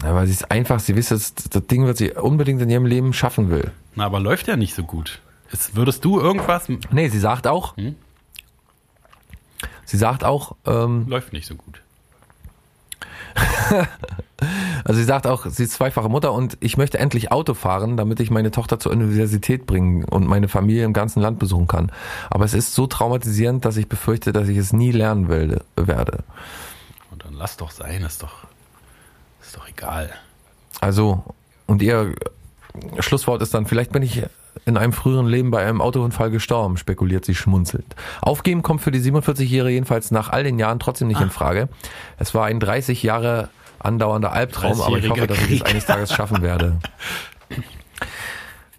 Weil sie ist einfach, sie wisst, das, das Ding, was sie unbedingt in ihrem Leben schaffen will. Na, aber läuft ja nicht so gut. Ist, würdest du irgendwas? Nee, sie sagt auch, Hm? sie sagt auch, ähm, Läuft nicht so gut. *laughs* also sie sagt auch, sie ist zweifache Mutter und ich möchte endlich Auto fahren, damit ich meine Tochter zur Universität bringen und meine Familie im ganzen Land besuchen kann. Aber es ist so traumatisierend, dass ich befürchte, dass ich es nie lernen werde. werde. Und dann lass doch sein, ist doch, ist doch egal. Also, und ihr Schlusswort ist dann, vielleicht bin ich in einem früheren Leben bei einem Autounfall gestorben, spekuliert sie schmunzelnd. Aufgeben kommt für die 47-Jährige jedenfalls nach all den Jahren trotzdem nicht in Frage. Es war ein 30 Jahre andauernder Albtraum, aber ich hoffe, dass ich es eines Tages schaffen werde. *laughs*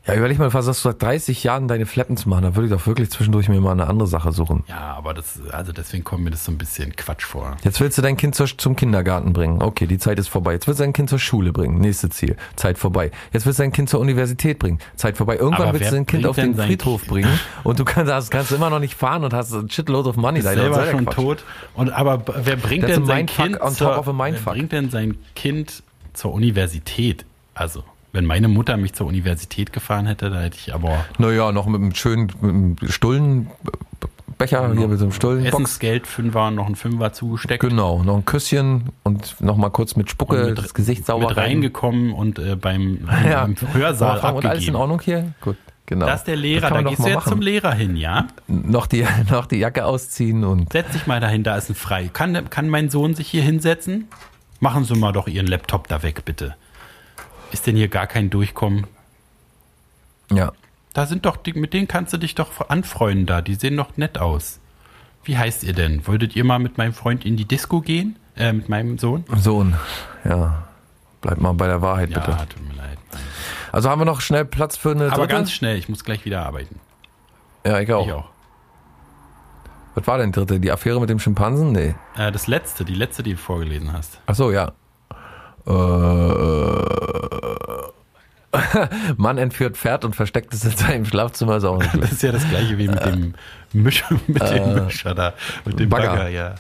Ja, überleg mal, was hast du seit 30 Jahren deine Flappen zu machen? Da würde ich doch wirklich zwischendurch mir mal eine andere Sache suchen. Ja, aber das, also deswegen kommt mir das so ein bisschen Quatsch vor. Jetzt willst du dein Kind zur, zum Kindergarten bringen. Okay, die Zeit ist vorbei. Jetzt willst du dein Kind zur Schule bringen. Nächste Ziel. Zeit vorbei. Jetzt willst du dein Kind zur Universität bringen. Zeit vorbei. Irgendwann Aber willst du dein Kind auf den Friedhof Kind? bringen und du kannst, das kannst immer noch nicht fahren und hast ein shitload of money. Ist selber schon Quatsch. tot. Und aber wer bringt denn sein Kind zur, wer bringt denn sein Kind zur Universität? Also, wenn meine Mutter mich zur Universität gefahren hätte, da hätte ich aber Naja, noch mit einem schönen mit einem Stullenbecher, hier mit so einem Stullenbox. Essensgeld Fünfer, noch ein Fünfer zugesteckt. Genau, noch ein Küsschen und noch mal kurz mit Spucke Und das Gesicht sauber mit rein. reingekommen und äh, beim, Ja. beim Hörsaal Frank, Und alles in. Ordnung hier? Gut, genau. Das ist der Lehrer, da gehst du jetzt machen. zum Lehrer hin, ja? noch die, *laughs* noch die Jacke ausziehen und Setz dich mal dahin, da ist ein Frei. Kann, kann mein Sohn sich hier hinsetzen? Machen Sie mal doch Ihren Laptop da weg, bitte. Ist denn hier gar kein Durchkommen? ja. Da sind doch, die, mit denen kannst du dich doch anfreunden da. Die sehen doch nett aus. Wie heißt ihr denn? Wolltet ihr mal mit meinem Freund in die Disco gehen? Äh, mit meinem Sohn? Sohn, ja. Bleib mal bei der Wahrheit, bitte. Ja, tut mir leid. Also haben wir noch schnell Platz für eine Aber dritte? ganz schnell, ich muss gleich wieder arbeiten. ja, ich auch. Ich auch. Was war denn die dritte? Die Affäre mit dem Schimpansen? Nee. Äh, das letzte, die letzte, die du vorgelesen hast. Ach so, ja. Äh, *laughs* Mann entführt Pferd und versteckt es in seinem Schlafzimmer. Ist auch nicht Das ist ja das gleiche wie mit dem Mischer, *laughs* mit dem Mischer da, mit dem Bagger. Bagger, ja.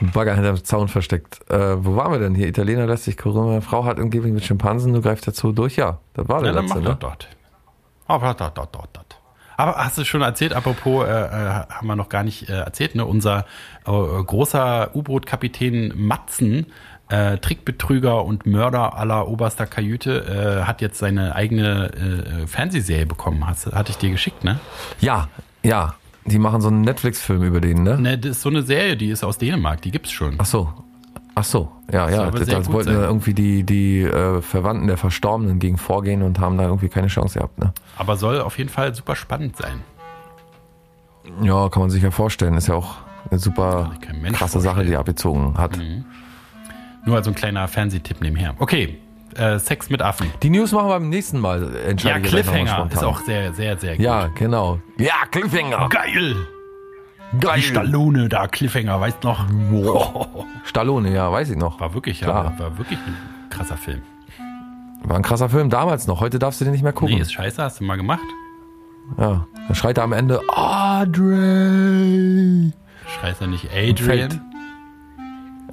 Bagger hinterm Zaun versteckt. Äh, wo waren wir denn hier? Italiener lässt sich Corona. Frau hat angeblich mit Schimpansen, du greifst dazu durch. Ja, das war der Ja, dann letzte, ne? dort. Aber dort, dort, dort, dort. Aber hast du schon erzählt, apropos, äh, äh, haben wir noch gar nicht äh, erzählt, ne? Unser äh, großer U-Boot-Kapitän Matzen, äh, Trickbetrüger und Mörder aller oberster Kajüte, äh, hat jetzt seine eigene äh, Fernsehserie bekommen. Hast, hatte ich dir geschickt, ne? Ja, ja. Die machen so einen Netflix-Film über den, ne? Ne, das ist so eine Serie, die ist aus Dänemark, die gibt's schon. Ach so. Ach so, ja, Soll ja. Das, das wollten sein. irgendwie die, die äh, Verwandten der Verstorbenen gegen vorgehen und haben da irgendwie keine Chance gehabt, ne? Aber soll auf jeden Fall super spannend sein. Ja, kann man sich ja vorstellen. Ist ja auch eine super krasse Sache, die er abgezogen hat. Nur als so ein kleiner Fernsehtipp nebenher. Okay, äh, Sex mit Affen. Die News machen wir beim nächsten Mal. Ja, Cliffhanger ist auch sehr, sehr, sehr gut. Ja, genau. Ja, Cliffhanger. Geil! Geil. Die Stallone da, Cliffhanger, weißt noch? Stallone, ja, weiß ich noch. War wirklich, Klar. ja, war wirklich ein krasser Film. War ein krasser Film damals noch. Heute darfst du den nicht mehr gucken. Nee, ist scheiße, hast du mal gemacht? ja. Dann schreit er am Ende, Audrey. Scheiße nicht Fällt. Adrian.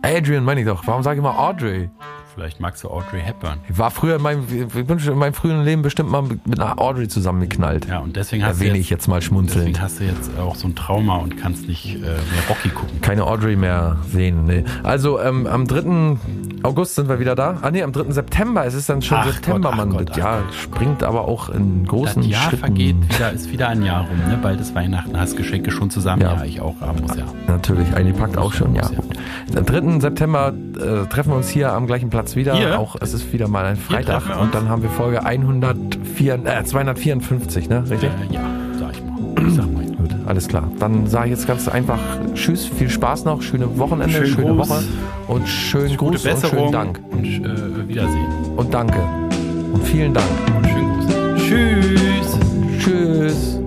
Adrian meine ich doch. Warum sage ich mal Audrey? Vielleicht magst du Audrey Hepburn. Ich war früher in meinem, ich bin in meinem frühen Leben bestimmt mal mit einer Audrey zusammengeknallt. Ja, und deswegen hast Erwähne du ich jetzt mal schmunzelnd. Deswegen hast du jetzt auch so ein Trauma und kannst nicht äh, mehr Rocky gucken. keine Audrey mehr sehen. Nee. Also ähm, am 3. August sind wir wieder da. Ah nee, am 3. September. Es ist dann schon Ach September, Gott, Mann. Gott, das Jahr springt aber auch in großen Das Jahr Schritten. vergeht, wieder, ist wieder ein Jahr rum, ne? Bald ist Weihnachten, hast Geschenke schon zusammen. Ja. Ja, ich auch, muss ja. Natürlich, eingepackt auch schon, ja. Am 3. September äh, treffen wir uns hier am gleichen Platz wieder. Hier? Auch es ist wieder mal ein Freitag. Und dann haben wir Folge 104, äh, 254, ne? Richtig? Äh, ja, sag ich mal. Ich *clears throat* sag mal. Gut, alles klar. Dann sage ich jetzt ganz einfach Tschüss, viel Spaß noch, schöne Wochenende, Schönen schöne Gruß. Woche und schönen Gute Gruß und Besserung schönen Dank. und äh, Wiedersehen. Und danke. Und vielen Dank. Und schönen Gruß. Tschüss. Tschüss.